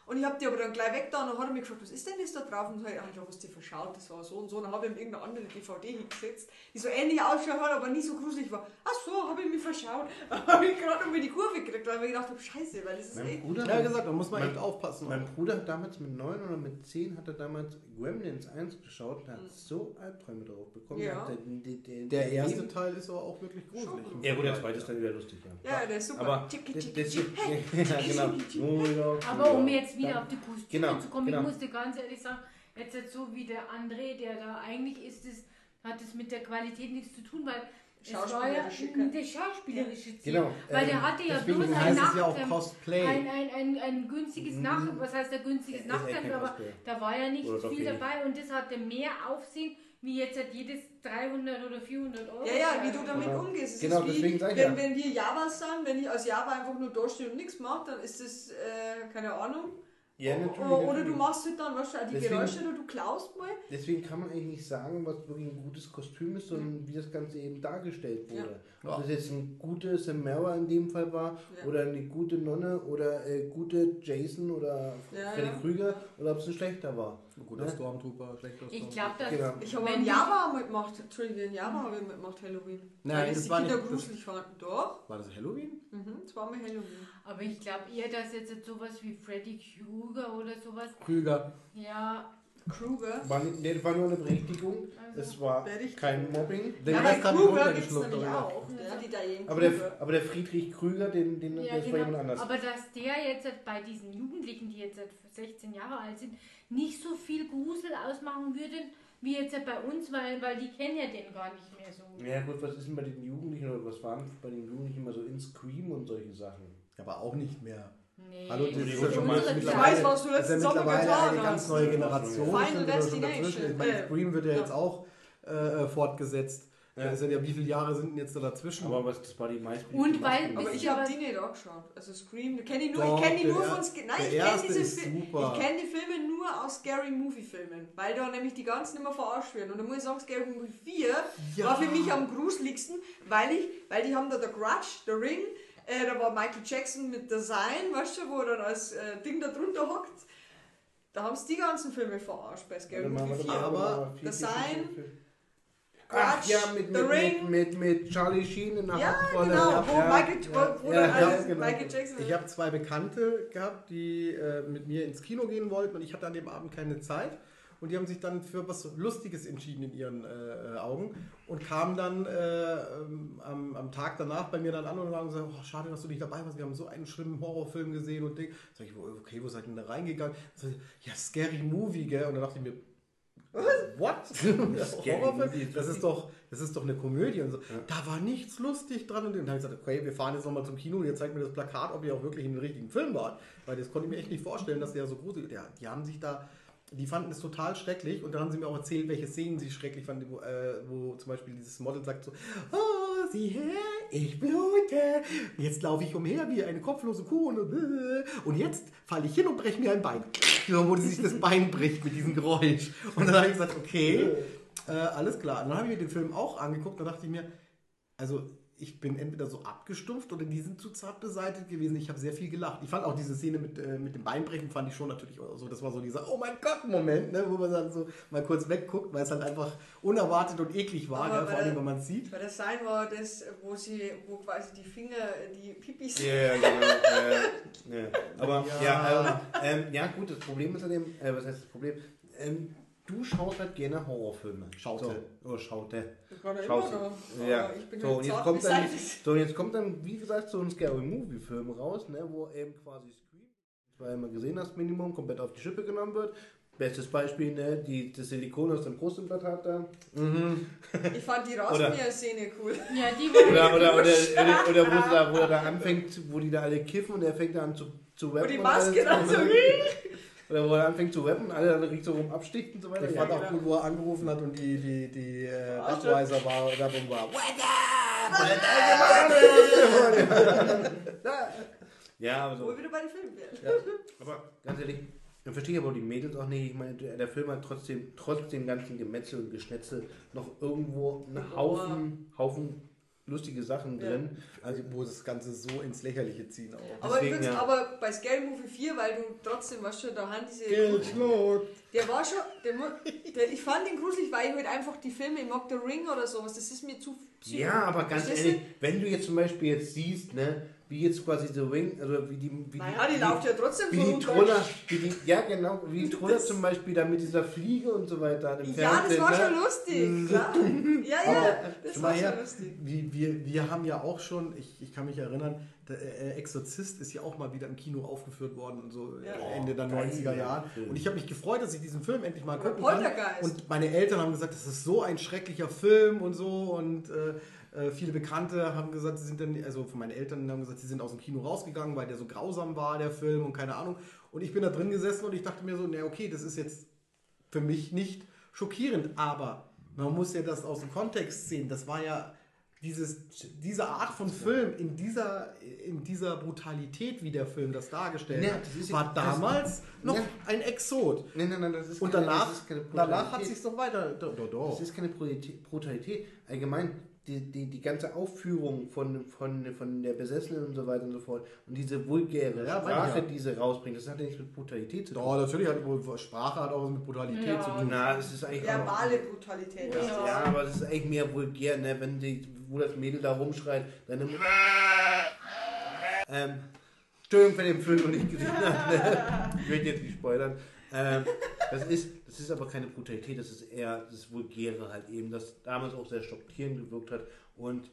Und ich habe die aber dann gleich weg da und dann hat er mich gefragt, was ist denn das da drauf? Und so, ja, da hast du verschaut, das war so und so. Und dann habe ich ihm irgendeine andere DVD hingesetzt, die so ähnlich ausschaut hat, aber nie so gruselig war. Ach so, habe ich mich verschaut. habe ich gerade um die Kurve gekriegt, weil ich mir gedacht habe, scheiße, weil das ist Mein echt... Bruder, Ja, gesagt, da muss man Mein- echt aufpassen. mein Bruder hat damals mit 9 oder mit 10 hat er damals Gremlins 1 geschaut und hat Mhm. so Albträume drauf bekommen. Ja. Der, der, der, Der erste Teil ist aber auch wirklich gruselig. Schon. Ja gut, der zweite ist dann wieder lustig, ja. Ja, der ist super. Aber tschicki. ja, genau. Oh, Aber um jetzt wieder Dann- auf die Kostüme Genau, zu kommen, genau. ich musste ganz ehrlich sagen, jetzt, jetzt so wie der André, der da eigentlich ist, es, hat es mit der Qualität nichts zu tun, weil es war ja Schauspielerische das schauspielerische Ziel. Genau. Weil ähm, der hatte ja deswegen bloß ein, heißt es Nach ja auch Cosplay. ein, ein, ein, ein günstiges Mhm. Nach... Was heißt ein günstiges Nachthemd, aber Cosplayer. da war ja nicht viel dabei und das hatte mehr Aufsehen wie jetzt halt jedes 300 oder 400 Euro. Ja, ja, wie du damit Genau. umgehst. Es Genau, ist wie, deswegen sag ich wenn, ja. wenn wir Javas sind, wenn ich als Java einfach nur da stehe und nichts mache, dann ist das, äh, keine Ahnung. Ja, O- natürlich. Oder, natürlich. du machst halt dann, auch die Deswegen- Geräusche oder du klaust mal. Deswegen kann man eigentlich nicht sagen, was wirklich ein gutes Kostüm ist, sondern wie das Ganze eben dargestellt wurde. Ja. Ob das jetzt ein gute Samara in dem Fall war, Ja. oder eine gute Nonne, oder äh, gute Jason oder Ja, Freddy ja. Krüger, oder ob es ein schlechter war. Guter Ne? Stormtrooper, schlechter Ich Stormtrooper. glaube, dass... Genau. Ich habe du- Java mitgemacht, Entschuldigung, ein Java habe ich mitgemacht, Halloween. Nein, Weil das die war Kinder nicht- das- gruselig fanden. Doch, War das Halloween? mhm, das war mal Halloween. Aber ich glaube eher, dass jetzt sowas wie Freddy Krueger oder sowas, Krüger. ja, Kruger. War, nee, war nur eine Berichtigung, Also, es war kein Mobbing. Den ja, Rest bei hab ich Kruger gibt es runtergeschluckt, auch. Die jeden Aber der, aber der Friedrich Krüger, den, den, Ja, das war genau. jemand anders. Aber dass der jetzt bei diesen Jugendlichen, die jetzt seit 16 Jahre alt sind, nicht so viel Grusel ausmachen würde, wie jetzt bei uns, weil, weil die kennen ja den gar nicht mehr so. Ja gut, was ist denn bei den Jugendlichen oder was waren bei den Jugendlichen immer so in Scream und solche Sachen? Aber auch nicht mehr. Nee. Hallo, das ist ja schon mal Ich weiß, was du letzten Sommer mittlerweile getan eine ganz hast. neue Generation. Final Destination. Ich meine, Äh, Scream wird ja, jetzt auch äh, fortgesetzt. Ja. Sind ja, wie viele Jahre sind denn jetzt da dazwischen? Aber was, das war die meisten. Und weil- Aber ich habe die nicht angeschaut. Also Scream, kenne ich nur, Doch, ich kenne die der nur von Nein, ich kenne diese ist Fi- super. Ich kenne die Filme nur aus Scary Movie Filmen, weil da nämlich die ganzen immer verarscht werden. Und da muss ich sagen, Scary Movie 4 Ja. war für mich am gruseligsten, weil ich, weil die haben da der Grudge, der Ring, äh, da war Michael Jackson mit der Sign, weißt du, wo er dann als äh, Ding da drunter hockt. Da haben sie die ganzen Filme verarscht bei Scary Movie warte 4. mal, Aber Sein- vier, vier. Ach ja, mit, The mit, Ring. mit, mit, mit Charlie Sheen in der Ja, Hauptrolle. genau, Ja, wo Michael, ja, wo, wo ja, als genau. Michael Jackson. Ich habe zwei Bekannte gehabt, die äh, mit mir ins Kino gehen wollten und ich hatte an dem Abend keine Zeit. Und die haben sich dann für was Lustiges entschieden in ihren äh, äh, Augen und kamen dann äh, ähm, am, am Tag danach bei mir dann an und haben gesagt, oh, schade, dass du nicht dabei warst, wir haben so einen schlimmen Horrorfilm gesehen und Ding. Sag ich, wo- okay, wo seid ihr denn da reingegangen? Sag ich, ja, Scary Movie, gell? Und dann dachte ich mir, what? Scary Horrorfilm? Ist Das ist doch, das ist doch eine Komödie. Und so. Da war nichts lustig dran. Und dann habe ich gesagt, okay, wir fahren jetzt nochmal zum Kino und ihr zeigt mir das Plakat, ob ihr auch wirklich in dem richtigen Film wart. Weil das konnte ich mir echt nicht vorstellen, dass der so gruselig ja, Die haben sich da die fanden es total schrecklich und dann haben sie mir auch erzählt, welche Szenen sie schrecklich fanden, wo, äh, wo zum Beispiel dieses Model sagt so, oh, sieh her, ich blute, jetzt laufe ich umher wie eine kopflose Kuh und, äh, und jetzt falle ich hin und breche mir ein Bein. So, wo sich das Bein bricht mit diesem Geräusch. Und dann habe ich gesagt, okay, äh, alles klar. Und dann habe ich mir den Film auch angeguckt und dachte ich mir, also ich bin entweder so abgestumpft oder die sind zu zart beseitigt gewesen. Ich habe sehr viel gelacht. Ich fand auch diese Szene mit, äh, mit dem Beinbrechen, fand ich schon natürlich auch so, das war so dieser Oh mein Gott-Moment, ne, wo man dann so mal kurz wegguckt, weil es halt einfach unerwartet und eklig war, ja, bei vor allem, wenn man es sieht. Weil das sein war das, wo sie, wo quasi die Finger, die Pipis. Ja, ja, genau. ja, ja. Aber Ja. ja, ähm, ähm, ja, gut, das Problem ist an dem, äh, was heißt das Problem? Ähm, du schaust halt gerne Horrorfilme. Schaute. So, oh, schaute. Er immer du. noch. Ja. Ich bin So, halt und jetzt kommt dann, so, und jetzt kommt dann, wie gesagt, so ein Scary Movie Film raus, ne, wo eben quasi Scream, zweimal gesehen hast, Minimum, komplett auf die Schippe genommen wird. Bestes Beispiel, ne, die, das Silikon aus dem Brustimplantat da. Ich fand die Rasenmäher-Szene cool. Ja, die war Oder, oder, oder, oder, oder wo, da, wo er da anfängt, wo die da alle kiffen und er fängt da an zu, zu rappen. Und die und Maske alles- dann so. Oder wo er anfängt zu rappen, alle dann ringsherum absticht und so weiter. Ich Ja, fand auch gut, wo er angerufen hat und die, die, die äh. Budweiser war, Werbung war. ja aber, Wo so. wir wieder bei den Filmen wären. aber ganz ehrlich, dann verstehe ich aber auch die Mädels auch nicht. Ich meine, der der Film hat trotzdem, trotz dem ganzen Gemetzel und Geschnetzel noch irgendwo einen Haufen, Haufen lustige Sachen Ja. drin. Also, wo das Ganze so ins Lächerliche ziehen auch. Aber, Deswegen, übrigens, ja. aber bei Scary Movie 4, weil du trotzdem, weißt du, da haben diese. Der war schon. Der, der, ich fand ihn gruselig, weil ich halt einfach die Filme, ich mag The Ring oder sowas, das ist mir zu. psycho. Ja, aber ganz ehrlich, wenn du jetzt zum Beispiel jetzt siehst, ne, wie jetzt quasi The Ring, also wie die, wie Naja, die wie- läuft ja trotzdem Wie so die. Troller, wie die, ja genau, wie die Troller zum Beispiel da mit dieser Fliege und so weiter im Ja, das war ne? schon lustig, klar. Ja, ja, das war schon lustig. wir, wir, wir haben ja auch schon, ich, ich kann mich erinnern, der äh, Exorzist ist ja auch mal wieder im Kino aufgeführt worden, und so Ja. äh, Ende der Oh, geil, 90er Jahre. Film. Und ich habe mich gefreut, dass ich diesen Film endlich mal Oder gucken kann. Und meine Eltern haben gesagt, das ist so ein schrecklicher Film und so. Und äh, äh, viele Bekannte haben gesagt, sie sind dann, also von meinen Eltern haben gesagt, sie sind aus dem Kino rausgegangen, weil der so grausam war, der Film und keine Ahnung. Und ich bin da drin gesessen und ich dachte mir so, na okay, das ist jetzt für mich nicht schockierend, aber man muss ja das aus dem Kontext sehen. Das war ja dieses, diese Art von Film in dieser, in dieser Brutalität, wie der Film das dargestellt Ja, hat, das war damals noch Ja. ein Exot. Nein, nein, nein, das ist Und keine, danach, das ist keine danach hat Brutalität. sich doch weiter. Doch, doch. Das ist keine Brutalität. Brutalität. Allgemein, die, die, die ganze Aufführung von, von, von der Besessenen und so weiter und so fort und diese vulgäre Ja, Sprache, ja. die sie rausbringt, das hat ja nichts mit Brutalität zu tun. Doch, natürlich hat Sprache hat auch was mit Brutalität Ja. zu tun. Na, es ist eigentlich auch- Verbale Brutalität. Ja. Ja, aber das ist eigentlich mehr vulgär, ne? wenn die, wo das Mädel da rumschreit, dann im ähm, Entschuldigung, für den Film noch nicht gesehen hat. Ne? Ich will jetzt nicht spoilern. Ähm, das, ist, das ist aber keine Brutalität, das ist eher das Vulgäre halt eben, das damals auch sehr schockierend gewirkt hat. Und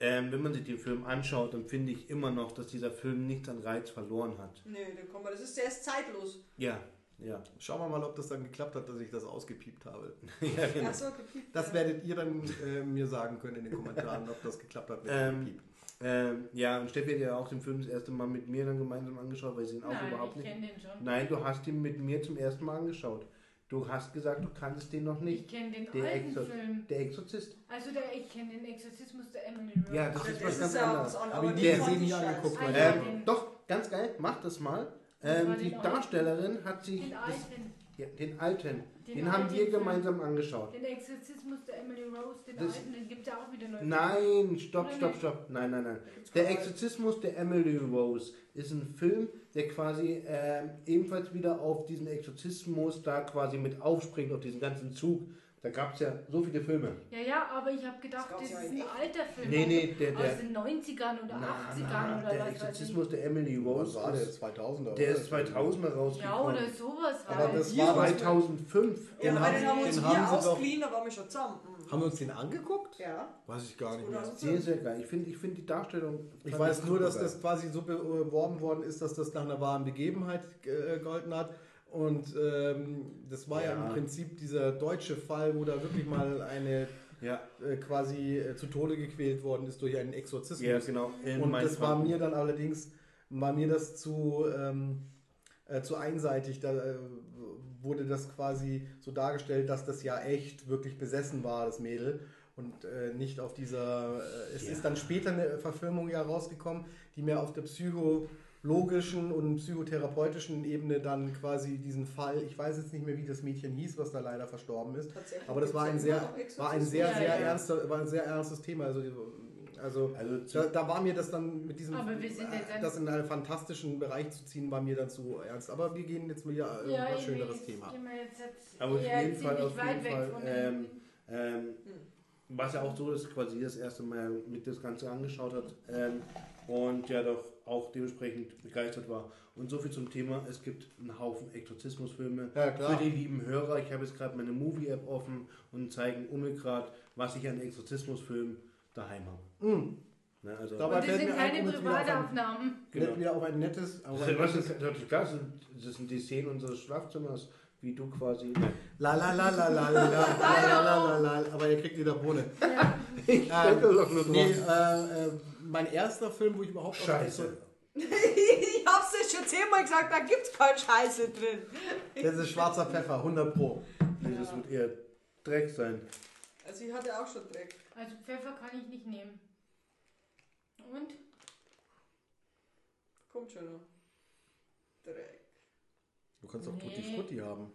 ähm, wenn man sich den Film anschaut, dann finde ich immer noch, dass dieser Film nichts an Reiz verloren hat. Mal, das ist, der ist zeitlos. Ja, ja. Schauen wir mal, ob das dann geklappt hat, dass ich das ausgepiept habe. ja genau. Ach so, gepiept. Das ja. werdet ihr dann äh, mir sagen können in den Kommentaren, ob das geklappt hat mit dem Ähm, Piep. Ähm, ja, und Steffi hat ja auch den Film das erste Mal mit mir dann gemeinsam angeschaut, weil sie ihn auch Nein, überhaupt ich nicht. kenne den schon. Nein, du hast ihn mit mir zum ersten Mal angeschaut. Du hast gesagt, du kanntest den noch Ich nicht. kenne den Der alten Exor- Film. Der Exorzist. Also der, ich kenne den Exorzismus der Emily Rose. Ja, das Das ist was ist ganz anderes. Aber die fand sie nie ich scheiße. angeguckt, Ah, Ähm, doch, ganz geil, mach das mal. Ähm, die Darstellerin hat sich. Den alten. Ja, den alten. Den, Den haben alten wir Film. gemeinsam angeschaut. Den Exorzismus der Emily Rose, den Das- alten, den gibt ja auch wieder neu. Nein, stopp, stopp, stopp. Nein, nein, nein. Der Exorzismus der Emily Rose ist ein Film, der quasi ähm, ebenfalls wieder auf diesen Exorzismus da quasi mit aufspringt, auf diesen ganzen Zug. Da gab es ja so viele Filme. Ja, ja, aber ich habe gedacht, Das das, ist ja ein alter Film. Nee, nee, der, Aus der, den 90ern oder na, 80ern na, oder der was weiß ich. Exorzismus der Emily Rose war der? ist, 2000er? der ist 2000er Ja, rausgekommen. oder sowas Aber halt. das war was- 2005. Ja, Den aber haben den haben wir uns den hier ausgeliehen, da waren wir schon zusammen. Mhm. Haben wir uns den angeguckt? Ja. Weiß ich gar nicht mehr. 2005. Sehr, sehr geil. Ich finde ich find die Darstellung. Ich weiß nur, dass das quasi so beworben worden ist, dass das nach einer wahren Begebenheit äh, gehalten hat. Und ähm, das war ja. Ja. im Prinzip dieser deutsche Fall, wo da wirklich mal eine Ja, äh, quasi äh, zu Tode gequält worden ist durch einen Exorzismus. ja genau. In Und das war mir dann allerdings, war mir das zu, ähm, äh, zu einseitig. Da äh, wurde das quasi so dargestellt, dass das ja echt wirklich besessen war, das Mädel. Und äh, nicht auf dieser. Äh, es Ja. ist dann später eine Verfilmung ja rausgekommen, die mehr auf der psychologischen und psychotherapeutischen Ebene dann quasi diesen Fall, ich weiß jetzt nicht mehr, wie das Mädchen hieß, was da leider verstorben ist, Tatsächlich aber das war ein sehr, war ein sehr, sehr ja. ernster, war ein sehr ernstes Thema. Also, also Also da, da war mir das dann mit diesem, Aber wir sind jetzt an- das in einen fantastischen Bereich zu ziehen, war mir dann zu ernst. Aber wir gehen jetzt wieder äh, Ja, ein schöneres Thema. Aber auf jeden Fall, auf jeden Fall, ähm, Ähm, was ja auch so ist, quasi das erste Mal mit das Ganze angeschaut hat ähm, und ja doch auch dementsprechend begeistert war. Und so viel zum Thema, es gibt einen Haufen Exorzismusfilme. Ja, klar. Für die lieben Hörer, ich habe jetzt gerade meine Movie-App offen und zeigen mir gerade, was ich an Exorzismusfilmen daheim habe. Mm. Ne, also, Dabei Und das sind keine um wieder auf ein- Privataufnahmen. genau. Wieder auf ein nettes, auf Das ein nettes ist, das ist klar, das sind- das sind die Szenen unseres Schlafzimmers, wie du quasi. La la la la la la la la la la la aber ihr kriegt wieder Bohne. Ich Ähm, denke doch nur äh, äh, mein erster Film, wo ich überhaupt Scheiße. ich hab's dir schon zehnmal gesagt, da gibt's keinen Scheiße drin. Das ist schwarzer Pfeffer, 100 Pro. Nee, das wird eher Dreck sein. Also ich hatte auch schon Dreck. Also Pfeffer kann ich nicht nehmen. Und? Kommt schon noch. Dreck. Du kannst auch Nee. Tutti Frutti haben.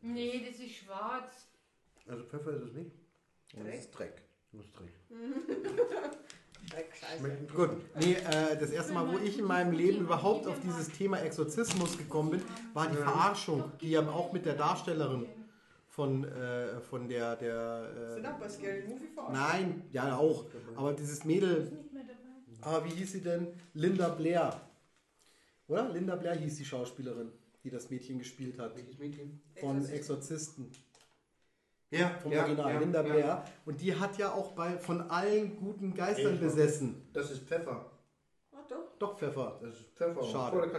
Nee, das ist schwarz. Also Pfeffer ist es nicht. Und das ist Dreck. Das ist Dreck. Gut, nee, äh, das erste Mal, wo ich in meinem Leben überhaupt auf dieses Thema Exorzismus gekommen bin, war die Verarschung, die ja auch mit der Darstellerin von, äh, von der, der Sind äh, auch bei Scary Movie verarscht? nein, ja auch, aber dieses Mädel, ah, wie hieß sie denn? Linda Blair. Oder? Linda Blair hieß die Schauspielerin, die das Mädchen gespielt hat. Welches Mädchen? Von Exorzist. Exorzisten. Ja, Vom Original, Linda Blair. Und die hat ja auch bei von allen guten Geistern besessen. Das ist Pfeffer. Ah, doch. Doch, Pfeffer. Das ist Pfeffer. Schade.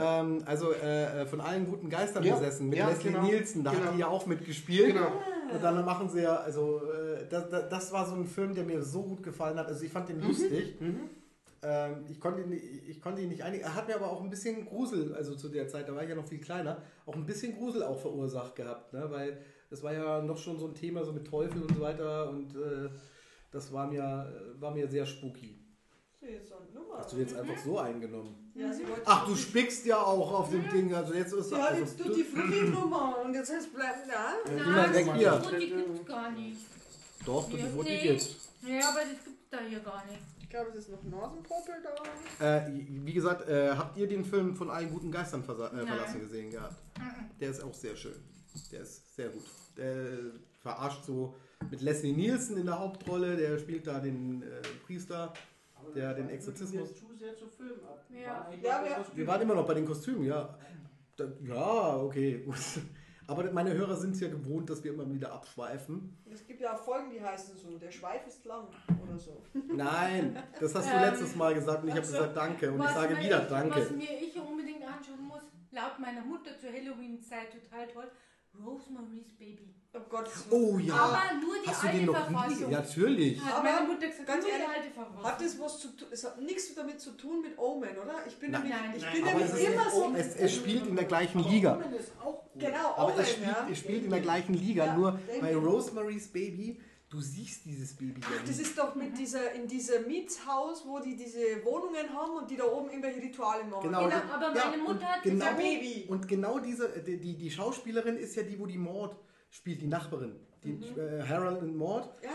Ähm, also äh, äh, von allen guten Geistern Ja, besessen. Mit ja, Leslie genau, Nielsen, da genau. hat die ja auch mitgespielt. Genau. Und dann machen sie ja, also äh, das, das, das war so ein Film, der mir so gut gefallen hat. Also ich fand den lustig. Mhm. Ähm, ich, konnte ihn, nicht- ich konnte ihn nicht einig. Er hat mir aber auch ein bisschen Grusel, also zu der Zeit, da war ich ja noch viel kleiner, auch ein bisschen Grusel auch verursacht gehabt. Ne? Weil das war ja noch schon so ein Thema, so mit Teufel und so weiter. Und äh, das war mir, war mir sehr spooky. Hast du jetzt einfach so eingenommen? Ja, sie wollte Ach, du spickst ja auch auf dem Ding. Also jetzt ist Sie hat also, jetzt du die Frutti-Nummer und jetzt heißt bleiben da. Niemand weg hier. Tutti gibt's gar nicht. Doch, die Frutti gibt's. Ja, aber das gibt's da hier gar nicht. Ich glaube, es ist noch Nasenpopel da. Äh, wie gesagt, äh, habt ihr den Film von allen guten Geistern versa- äh, Nein. verlassen gesehen gehabt? Der ist auch sehr schön. Der ist sehr gut. Der verarscht so mit Leslie Nielsen in der Hauptrolle. Der spielt da den äh, Priester. Der den Exorzismus. Jetzt zu sehr zu Film ab. Ja. Ja, noch wir- waren immer noch bei den Kostümen, ja. Da, ja, okay, gut. Aber meine Hörer sind es ja gewohnt, dass wir immer wieder abschweifen. Es gibt ja auch Folgen, die heißen so, der Schweif ist lang oder so. Nein, das hast du Ähm, letztes Mal gesagt und ich habe ach so. gesagt Danke und ich sage wieder ich, Danke. Was mir ich unbedingt anschauen muss, laut meiner Mutter zur Halloween-Zeit total toll, Rosemary's Baby. Oh Gott. Oh ja. Aber nur die Hast du alte den noch? Verfassung. Ja, natürlich. Hat Aber meine Mutter gesagt, ganz nur die ehrlich, alte Verfassung. Hat das was zu tun? Es hat nichts damit zu tun mit Omen, oder? Ich bin Nein. nämlich, Nein. ich bin nämlich immer so. es, es spielt in der gleichen Liga. Omen ist auch gut. Genau, Aber Omen, es spielt, ja. es spielt in der gleichen Liga. Ja, Nur bei. Rosemary's Baby, du siehst dieses Baby ja Ach, das ist doch mit dieser, in diesem Mietshaus, wo die diese Wohnungen haben und die da oben irgendwelche Rituale machen. Genau, Genau, aber ja, meine Mutter und hat genau, Baby. Und genau diese, die, die, die Schauspielerin ist ja die, wo die Mord spielt, die Nachbarin. Die, äh, Harold und Mord. Ja,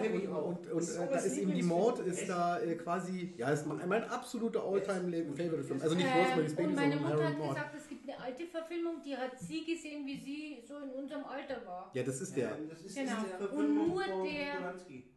Äh, und und, und äh, da ist eben die. Mord, ist da äh, quasi, ja, ist mein, mein absoluter All-Time-Favorite-Film. Also nicht Rosemary's Ähm, Baby, und meine sondern Mutter Harold hat und Mord. gesagt, eine alte Verfilmung, die hat sie gesehen, wie sie so in unserem Alter war. Ja, das ist der. Das ist Genau. diese Und Verfilmung nur von der- Polanski.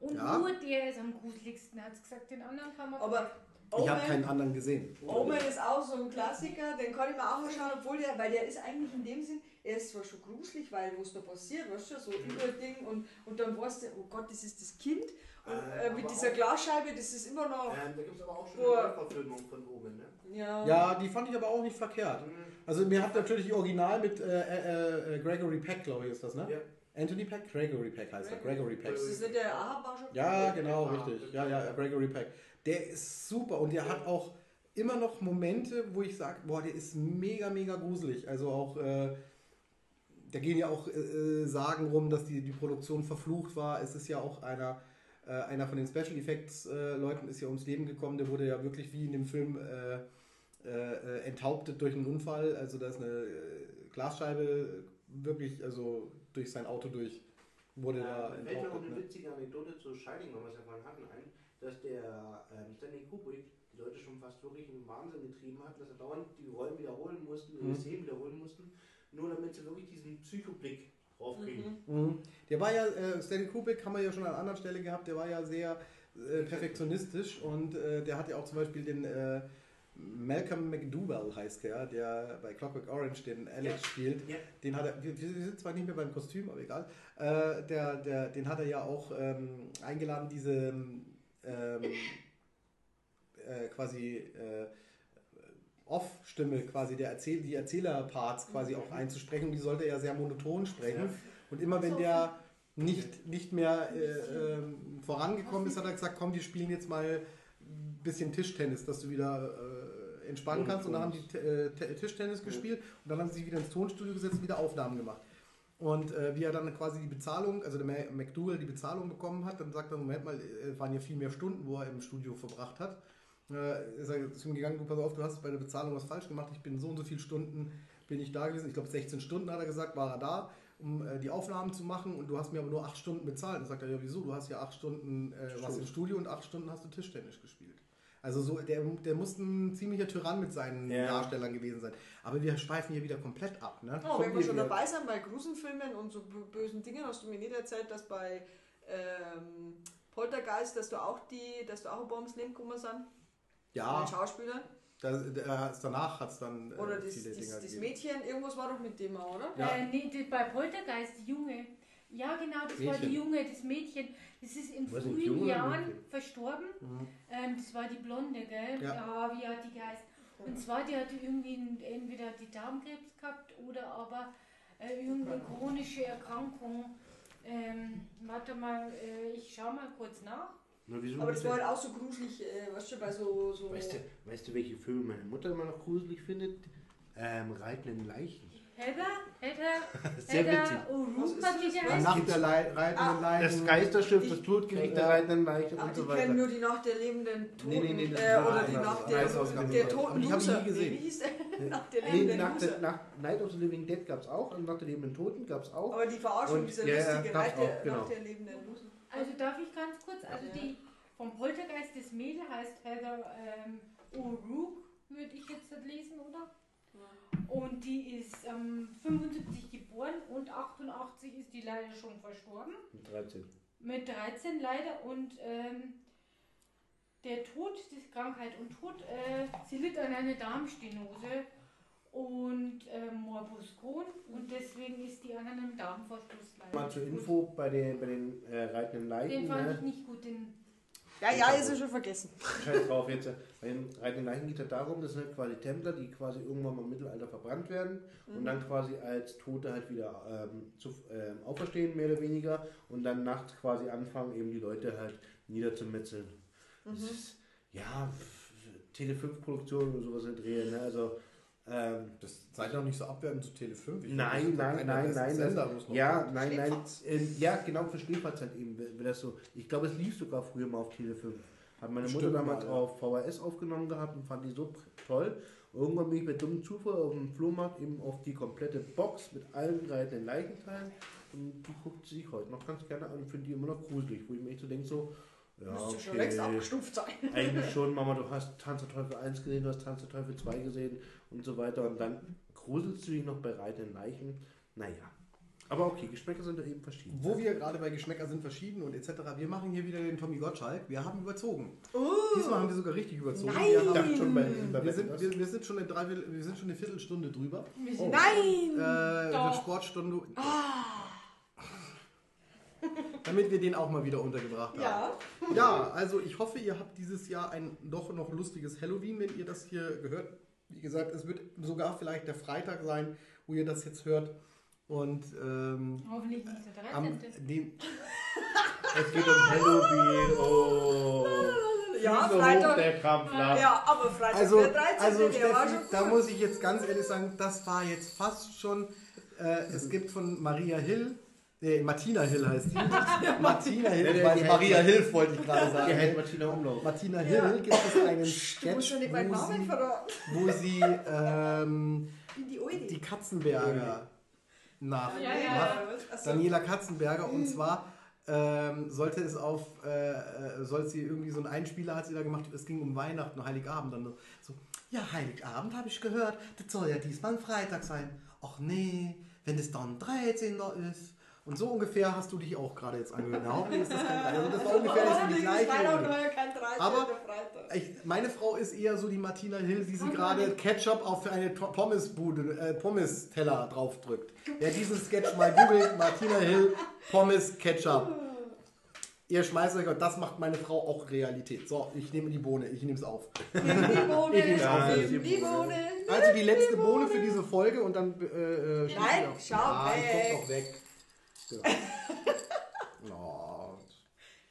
Und Ja. nur der ist am gruseligsten, hat sie gesagt, den anderen kann man... aber Ich habe keinen Omen, anderen gesehen. Omen ist auch so ein Klassiker, den kann ich mir auch anschauen, obwohl der, weil der ist eigentlich in dem Sinn, er ist zwar schon gruselig, weil was da passiert, weißt du, so Überding und, und dann weißt du, oh Gott, das ist das Kind Äh, äh, mit dieser auch- Glasscheibe, das ist immer noch, Ähm, da gibt es aber auch schon eine Verfilmung von Omen, ne? ja, Ja, die fand ich aber auch nicht verkehrt. Also mir hat natürlich die Original mit äh, äh, äh, Gregory Peck, glaube ich, ist das, ne? Ja. Anthony Peck? Gregory Peck heißt er. Gregory Peck. das ist nicht der Ahab war schon Ja, genau, Ah, richtig. Ja, ja, Gregory Peck. Der ist super und der hat auch immer noch Momente, wo ich sage, boah, der ist mega, mega gruselig. Also auch, äh, da gehen ja auch äh, äh, Sagen rum, dass die, die Produktion verflucht war. Es ist ja auch einer, äh, einer von den Special Effects äh, Leuten ist ja ums Leben gekommen. Der wurde ja wirklich wie in dem Film äh, äh, enthauptet durch einen Unfall. Also da ist eine äh, Glasscheibe wirklich, also durch sein Auto durch wurde da da fällt mir noch enthauptet. eine Ne? witzige Anekdote zu Shining, weil wir es ja vorhin hatten, ein, dass der ähm, Stanley Kubrick die Leute schon fast wirklich in den Wahnsinn getrieben hat, dass er dauernd die Rollen wiederholen mussten, Mhm. die Szenen wiederholen mussten, nur damit sie wirklich diesen Psychoblick draufkriegen. Mhm. Mhm. Der war ja, äh, Stanley Kubrick haben wir ja schon an anderer Stelle gehabt, der war ja sehr äh, perfektionistisch und äh, der hat ja auch zum Beispiel den äh, Malcolm McDowell heißt der, der bei Clockwork Orange den Alex Ja. spielt. Ja. Den hat er, wir, wir sind zwar nicht mehr beim Kostüm, aber egal. Äh, der, der, den hat er ja auch ähm, eingeladen, diese ähm, äh, quasi äh, Off-Stimme, quasi der Erzähl die Erzählerparts quasi auch einzusprechen. Und die sollte er sehr monoton sprechen. Ja. Und immer wenn der nicht, nicht mehr äh, ähm, vorangekommen ist, hat er gesagt, komm, wir spielen jetzt mal ein bisschen Tischtennis, dass du wieder äh, entspannen kannst. Und dann haben die äh, Tischtennis gespielt und dann haben sie sich wieder ins Tonstudio gesetzt und wieder Aufnahmen gemacht. Und äh, wie er dann quasi die Bezahlung, also der Ma- McDougal die Bezahlung bekommen hat, dann sagt er, Moment mal, es waren ja viel mehr Stunden, wo er im Studio verbracht hat. Äh, ist er zu ihm gegangen, du pass auf, du hast bei der Bezahlung was falsch gemacht, ich bin so und so viele Stunden, bin ich da gewesen, ich glaube 16 Stunden hat er gesagt, war er da, um äh, die Aufnahmen zu machen und du hast mir aber nur 8 Stunden bezahlt. Dann sagt er, ja wieso, du hast ja 8 Stunden, äh, warst im Studio und 8 Stunden hast du Tischtennis gespielt. Also so, der, der muss ein ziemlicher Tyrann mit seinen Ja. Darstellern gewesen sein. Aber wir schweifen hier wieder komplett ab. Ne? Oh, wenn wir schon dabei sind bei Gruselfilmen und so bö- bösen Dingen, hast du mir nicht erzählt, dass bei ähm, Poltergeist, dass du auch die, dass du auch ein Bombs Link gekommen sind? Ja, den Schauspielern? da, da, danach hat es dann äh, Oder das, viele das, Dinger das gegeben. Mädchen, irgendwas war doch mit dem, auch, oder? Ja. Äh, nee, die, bei Poltergeist, die Junge. Ja, genau, das war Mädchen. die Junge, das Mädchen. Das ist in Was, frühen Junge Jahren Mädchen? verstorben. Mhm. Ähm, das war die Blonde, gell? Ja. Ja. wie hat die geheißen? Und zwar, die hatte irgendwie entweder die Darmkrebs gehabt oder aber äh, irgendeine chronische Erkrankung. Ähm, warte mal, äh, ich schau mal kurz nach. Na, wieso Aber das war halt auch so gruselig, äh, weißt du, bei so. so weißt, du, weißt du, welche Filme meine Mutter immer noch gruselig findet? Ähm, Reitenden Leichen. Hedda, Hedda, Sehr die das? geheißen. Nach der Lei- reitenden Ah, Leiden. Das Geisterschiff, das Ich- Todgericht der Ja. reitenden Leiche Ah, und die so kennen weiter. nur die Nacht der lebenden Toten. Nee, nee, nee, das äh, oder die anderes. Nacht Das der, der toten ich Loser. gesehen. Nee, wie hieß der? Nacht der Nee, lebenden nach Loser. der, nach Night of the Living Dead gab es auch und nach der lebenden Toten gab es auch. Aber die Verarschung, dieser ja, lustige Nacht der, genau. Nacht der lebenden Loser. Also darf ich ganz kurz, also Ja. die vom Poltergeist des Mädel heißt Heather ähm, O'Rourke, würde ich jetzt lesen, oder? Und die ist ähm, 75 geboren und 88 ist die leider schon verstorben. Mit 13. Mit 13 leider und ähm, der Tod, die Krankheit und Tod, äh, sie litt an einer Darmstenose und äh, Morbus Crohn und deswegen ist die an einem Darmverschluss leider. Mal zur Info bei den, bei den äh, reitenden Leichen. Den fand ich Ne? nicht gut, den Ja, ja, ist er schon vergessen. Scheiß drauf jetzt. Bei den reitenden Leichen geht es darum, das sind quasi Templer, die quasi irgendwann mal im Mittelalter verbrannt werden und dann quasi als Tote halt wieder ähm, zu, ähm, auferstehen, mehr oder weniger, und dann nachts quasi anfangen, eben die Leute halt niederzumetzeln. Das ist, ja, Tele 5 Produktion oder sowas in Drehen, ne? Also, ähm, Das seid ihr auch nicht so abwertend zu Tele 5. Ich Nein, nein, nein, nein, Sender, das- noch ja, nein, nein. Ähm, ja, genau, für Schläferz halt eben, wäre das so. Ich glaube, es lief sogar früher mal auf Tele 5. Hat meine Mutter damals mal, ja. auf VHS aufgenommen gehabt und fand die so toll. Irgendwann bin ich bei dummen Zufall auf dem Flohmarkt eben auf die komplette Box mit allen reitenden Leichenteilen und die guckt sich heute noch ganz gerne an und finde die immer noch gruselig, wo ich mir echt so denke, so, ja, Müsste schon längst okay, abgestuft sein. eigentlich schon, Mama, du hast Tanz der Teufel 1 gesehen, du hast Tanz der Teufel 2 gesehen und so weiter. Und dann gruselst du dich noch bei reitenden Leichen. Naja. Aber okay, Geschmäcker sind ja eben verschieden. Wo wir gerade bei Geschmäcker sind verschieden und etc. Wir machen hier wieder den Tommy Gottschalk. Wir haben überzogen. Oh, Diesmal haben wir sogar richtig überzogen. Nein! Wir, haben, schon bei, bei wir, sind, wir, wir, sind schon eine Dreiviertel, wir sind schon eine Viertelstunde drüber. Wir sind Nein! Äh, Doch. eine Sportstunde. Ah. Damit wir den auch mal wieder untergebracht haben. Ja, Ja, also ich hoffe, ihr habt dieses Jahr ein doch noch lustiges Halloween, wenn ihr das hier gehört. Wie gesagt, es wird sogar vielleicht der Freitag sein, wo ihr das jetzt hört. Und ähm, hoffentlich nicht der am 13. dem, Es geht um Halloween. Oh. Ja, Füße hoch, Freitag. der flach. Ja, aber Freitag Also, der 13. also der war Steffi, schon da muss ich jetzt ganz ehrlich sagen, das war jetzt fast schon. Äh, es gibt von Maria Hill, nee, Martina Hill heißt die. Martina Hill, Ja, ich die Maria Hilf wollte ich gerade Die hält sagen. Martina Umlauf. Martina Ja. Hill gibt es einen Du musst Sketch, ja wo sie, wo sie ähm, die die Katzenberger nach Ja, ja, ja. Achso. Daniela Katzenberger und zwar ähm, sollte es auf, äh, äh, sollte sie irgendwie so einen Einspieler hat sie da gemacht, es ging um Weihnachten, Heiligabend, dann so, ja, Heiligabend habe ich gehört, das soll ja diesmal ein Freitag sein. Ach nee, wenn es dann 13. ist. Und so ungefähr hast du dich auch gerade jetzt angehört. Na, hoffentlich ist das kein Also das war ungefähr jetzt in die gleiche. war ja kein 13. Aber-. Ich, meine Frau ist eher so die Martina Hill, die sie gerade Ketchup auf eine Pommesbude, äh, Pommes-Teller draufdrückt. Wer diesen Sketch mal googelt, Martina Hill, Pommes Ketchup. Ihr schmeißt euch, und das macht meine Frau auch Realität. So, ich nehme die Bohne, ich nehme es auf. Die Bohne, Ich nehm's auf. nimm die Bohne. Also die letzte Bohne für diese Folge und dann. Äh, äh, Nein, schau ah, die weg. kommt doch weg. Ja. Oh.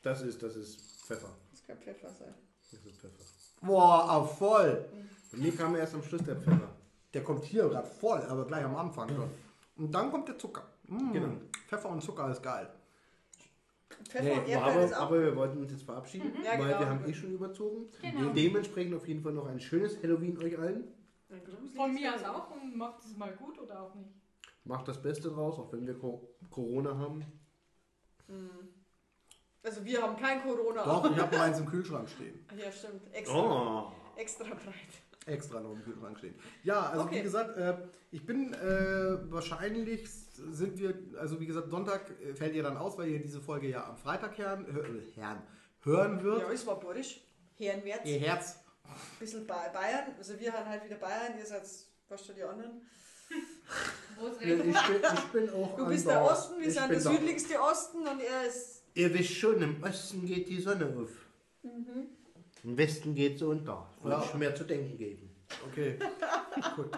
Das ist, das ist Pfeffer. Das kann Pfeffer sein. Das ist Pfeffer. Boah, ah, voll. Bei mir kam erst am Schluss der Pfeffer. Der kommt hier gerade voll, aber gleich am Anfang schon. Und dann kommt der Zucker. Mm. Genau. Pfeffer und Zucker ist geil. Pfeffer Nee, und Erdbeeren aber, ist auch. aber wir wollten uns jetzt verabschieden, Ja, weil genau. wir haben eh schon überzogen. Genau. Dementsprechend auf jeden Fall noch ein schönes Halloween euch allen. Ein gruseliges Von mir aus auch und macht es mal gut oder auch nicht. Macht das Beste draus, auch wenn wir Co Corona haben. Also wir haben kein Corona. Doch, ich habe meins im Kühlschrank stehen. Ja, stimmt. Extra, Oh. extra breit. Extra noch im Kühlschrank stehen. Ja, also Okay. wie gesagt, äh, ich bin äh, wahrscheinlich sind wir, also wie gesagt, Sonntag äh, fällt ihr dann aus, weil ihr diese Folge ja am Freitag hören, hör, hören, hören wird. Ja, es war borisch. Herrenwärts. Ihr Herz. Ein bisschen Bayern. Also wir haben halt wieder Bayern, ihr seid was schon die anderen. Ja, ich, ich bin auch Du bist der. Osten, wir Ich sind der da. südlichste Osten und er ist. Ihr wisst schon, im Osten geht die Sonne auf. Im Westen geht sie unter. Wollte Ja. ich schon mehr zu denken geben. Okay. Gut.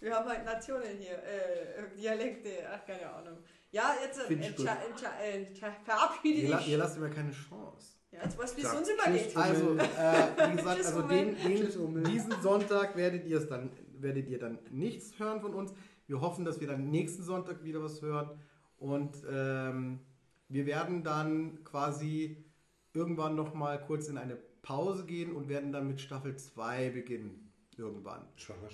Wir haben halt Nationen hier, äh, Dialekte, ach keine Ahnung. Ja, jetzt äh, ich äh, verabschiede Ihr, la ich. ihr lasst mir keine Chance. Ja, jetzt weißt du, wie es uns immer geht. Also, äh, wie gesagt, also den, den, diesen Sonntag werdet ihr es dann, werdet ihr dann nichts hören von uns. Wir hoffen, dass wir dann nächsten Sonntag wieder was hören. Und ähm, wir werden dann quasi irgendwann noch mal kurz in eine Pause gehen und werden dann mit Staffel 2 beginnen. Irgendwann.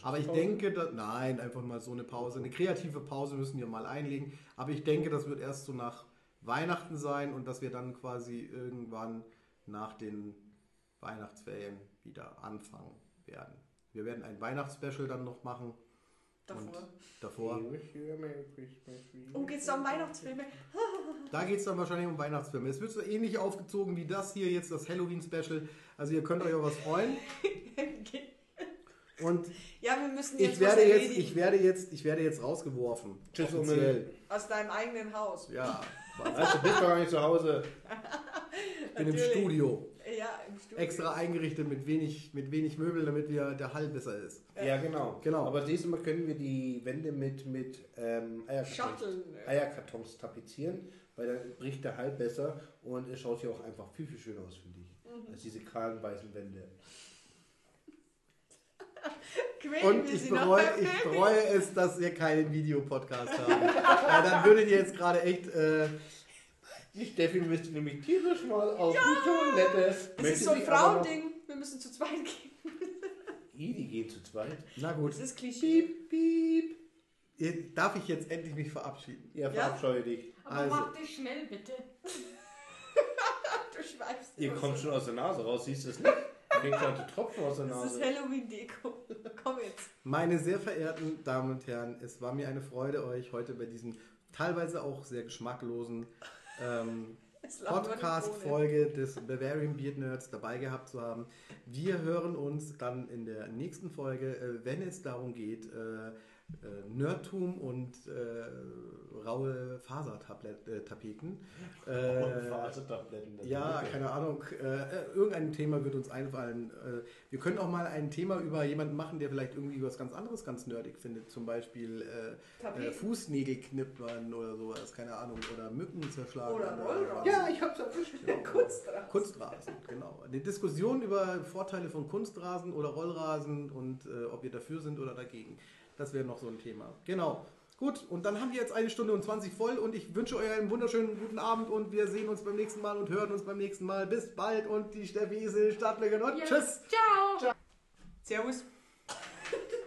Aber ich denke, dass, nein, einfach mal so eine Pause. Eine kreative Pause müssen wir mal einlegen. Aber ich denke, das wird erst so nach Weihnachten sein und dass wir dann quasi irgendwann nach den Weihnachtsferien wieder anfangen werden. Wir werden ein Weihnachtsspecial dann noch machen. Davor. Davor. Oh, geht's da um Weihnachtsfilme? Da geht es dann wahrscheinlich um Weihnachtsfilme. Es wird so ähnlich aufgezogen wie das hier jetzt, das Halloween-Special. Also ihr könnt euch auf was freuen. Und ja, wir müssen jetzt ich werde was jetzt, ich werde jetzt, ich werde jetzt rausgeworfen. Tschüss, Offiziell. Aus deinem eigenen Haus. Ja, Also, du bist doch gar nicht zu Hause. ich bin im. Studio. Ja, im Studio. Extra eingerichtet mit wenig, mit wenig Möbeln, damit wir, der Hall besser ist. Ja, genau. Genau. Aber nächstes Mal können wir die Wände mit, mit ähm, Eierkartons, Schachteln. Eierkartons tapezieren, weil dann bricht der Hall besser und es schaut hier auch einfach viel, viel schöner aus, finde ich. Mhm. Als diese kahlen weißen Wände. Und ich bereue, ich bereue es, dass wir keinen Videopodcast haben. ja, dann würdet ihr jetzt gerade echt. Äh, Die Steffi müsste nämlich tierisch mal auf die Toilette. Das ist so ein Frauending. Wir müssen zu zweit gehen. I, die gehen zu zweit. na gut. Das ist Klischee. Piep, piep. Darf ich jetzt endlich mich verabschieden? Ja, Ja? verabscheue dich. Aber Also. mach das schnell bitte. Du schweifst Ihr kommt so. schon aus der Nase raus, siehst du es nicht? Fängt schon Tropfen aus der Das ist Nase. Halloween-Deko. Komm jetzt. Meine sehr verehrten Damen und Herren, es war mir eine Freude, euch heute bei diesem teilweise auch sehr geschmacklosen ähm. Podcast-Folge des Bavarian Beard Nerds dabei gehabt zu haben. Wir hören uns dann in der nächsten Folge, äh, wenn es darum geht, äh, äh, Nerdtum und äh, raue Fasertapeten. Äh, Fasertabletten. das ja, keine Ahnung. Äh, äh, irgendein Thema wird uns einfallen. Äh, wir können auch mal ein Thema über jemanden machen, der vielleicht irgendwie was ganz anderes ganz nerdig findet. Zum Beispiel äh, äh. Fußnägel knippern oder sowas, keine Ahnung. Oder Mücken zerschlagen. Oder Rollrasen. Ja, ich hab's erwischt. Genau. Kunstrasen. Kunstrasen, genau. Eine Diskussion über Vorteile von Kunstrasen oder Rollrasen und äh, ob wir dafür sind oder dagegen. Das wäre noch so ein Thema. Genau. Gut, und dann haben wir jetzt eine Stunde und 20 voll und ich wünsche euch einen wunderschönen guten Abend und wir sehen uns beim nächsten Mal und hören uns beim nächsten Mal. Bis bald und die Steffi ist in den Startlöchern und Ja. tschüss. Ciao! Servus.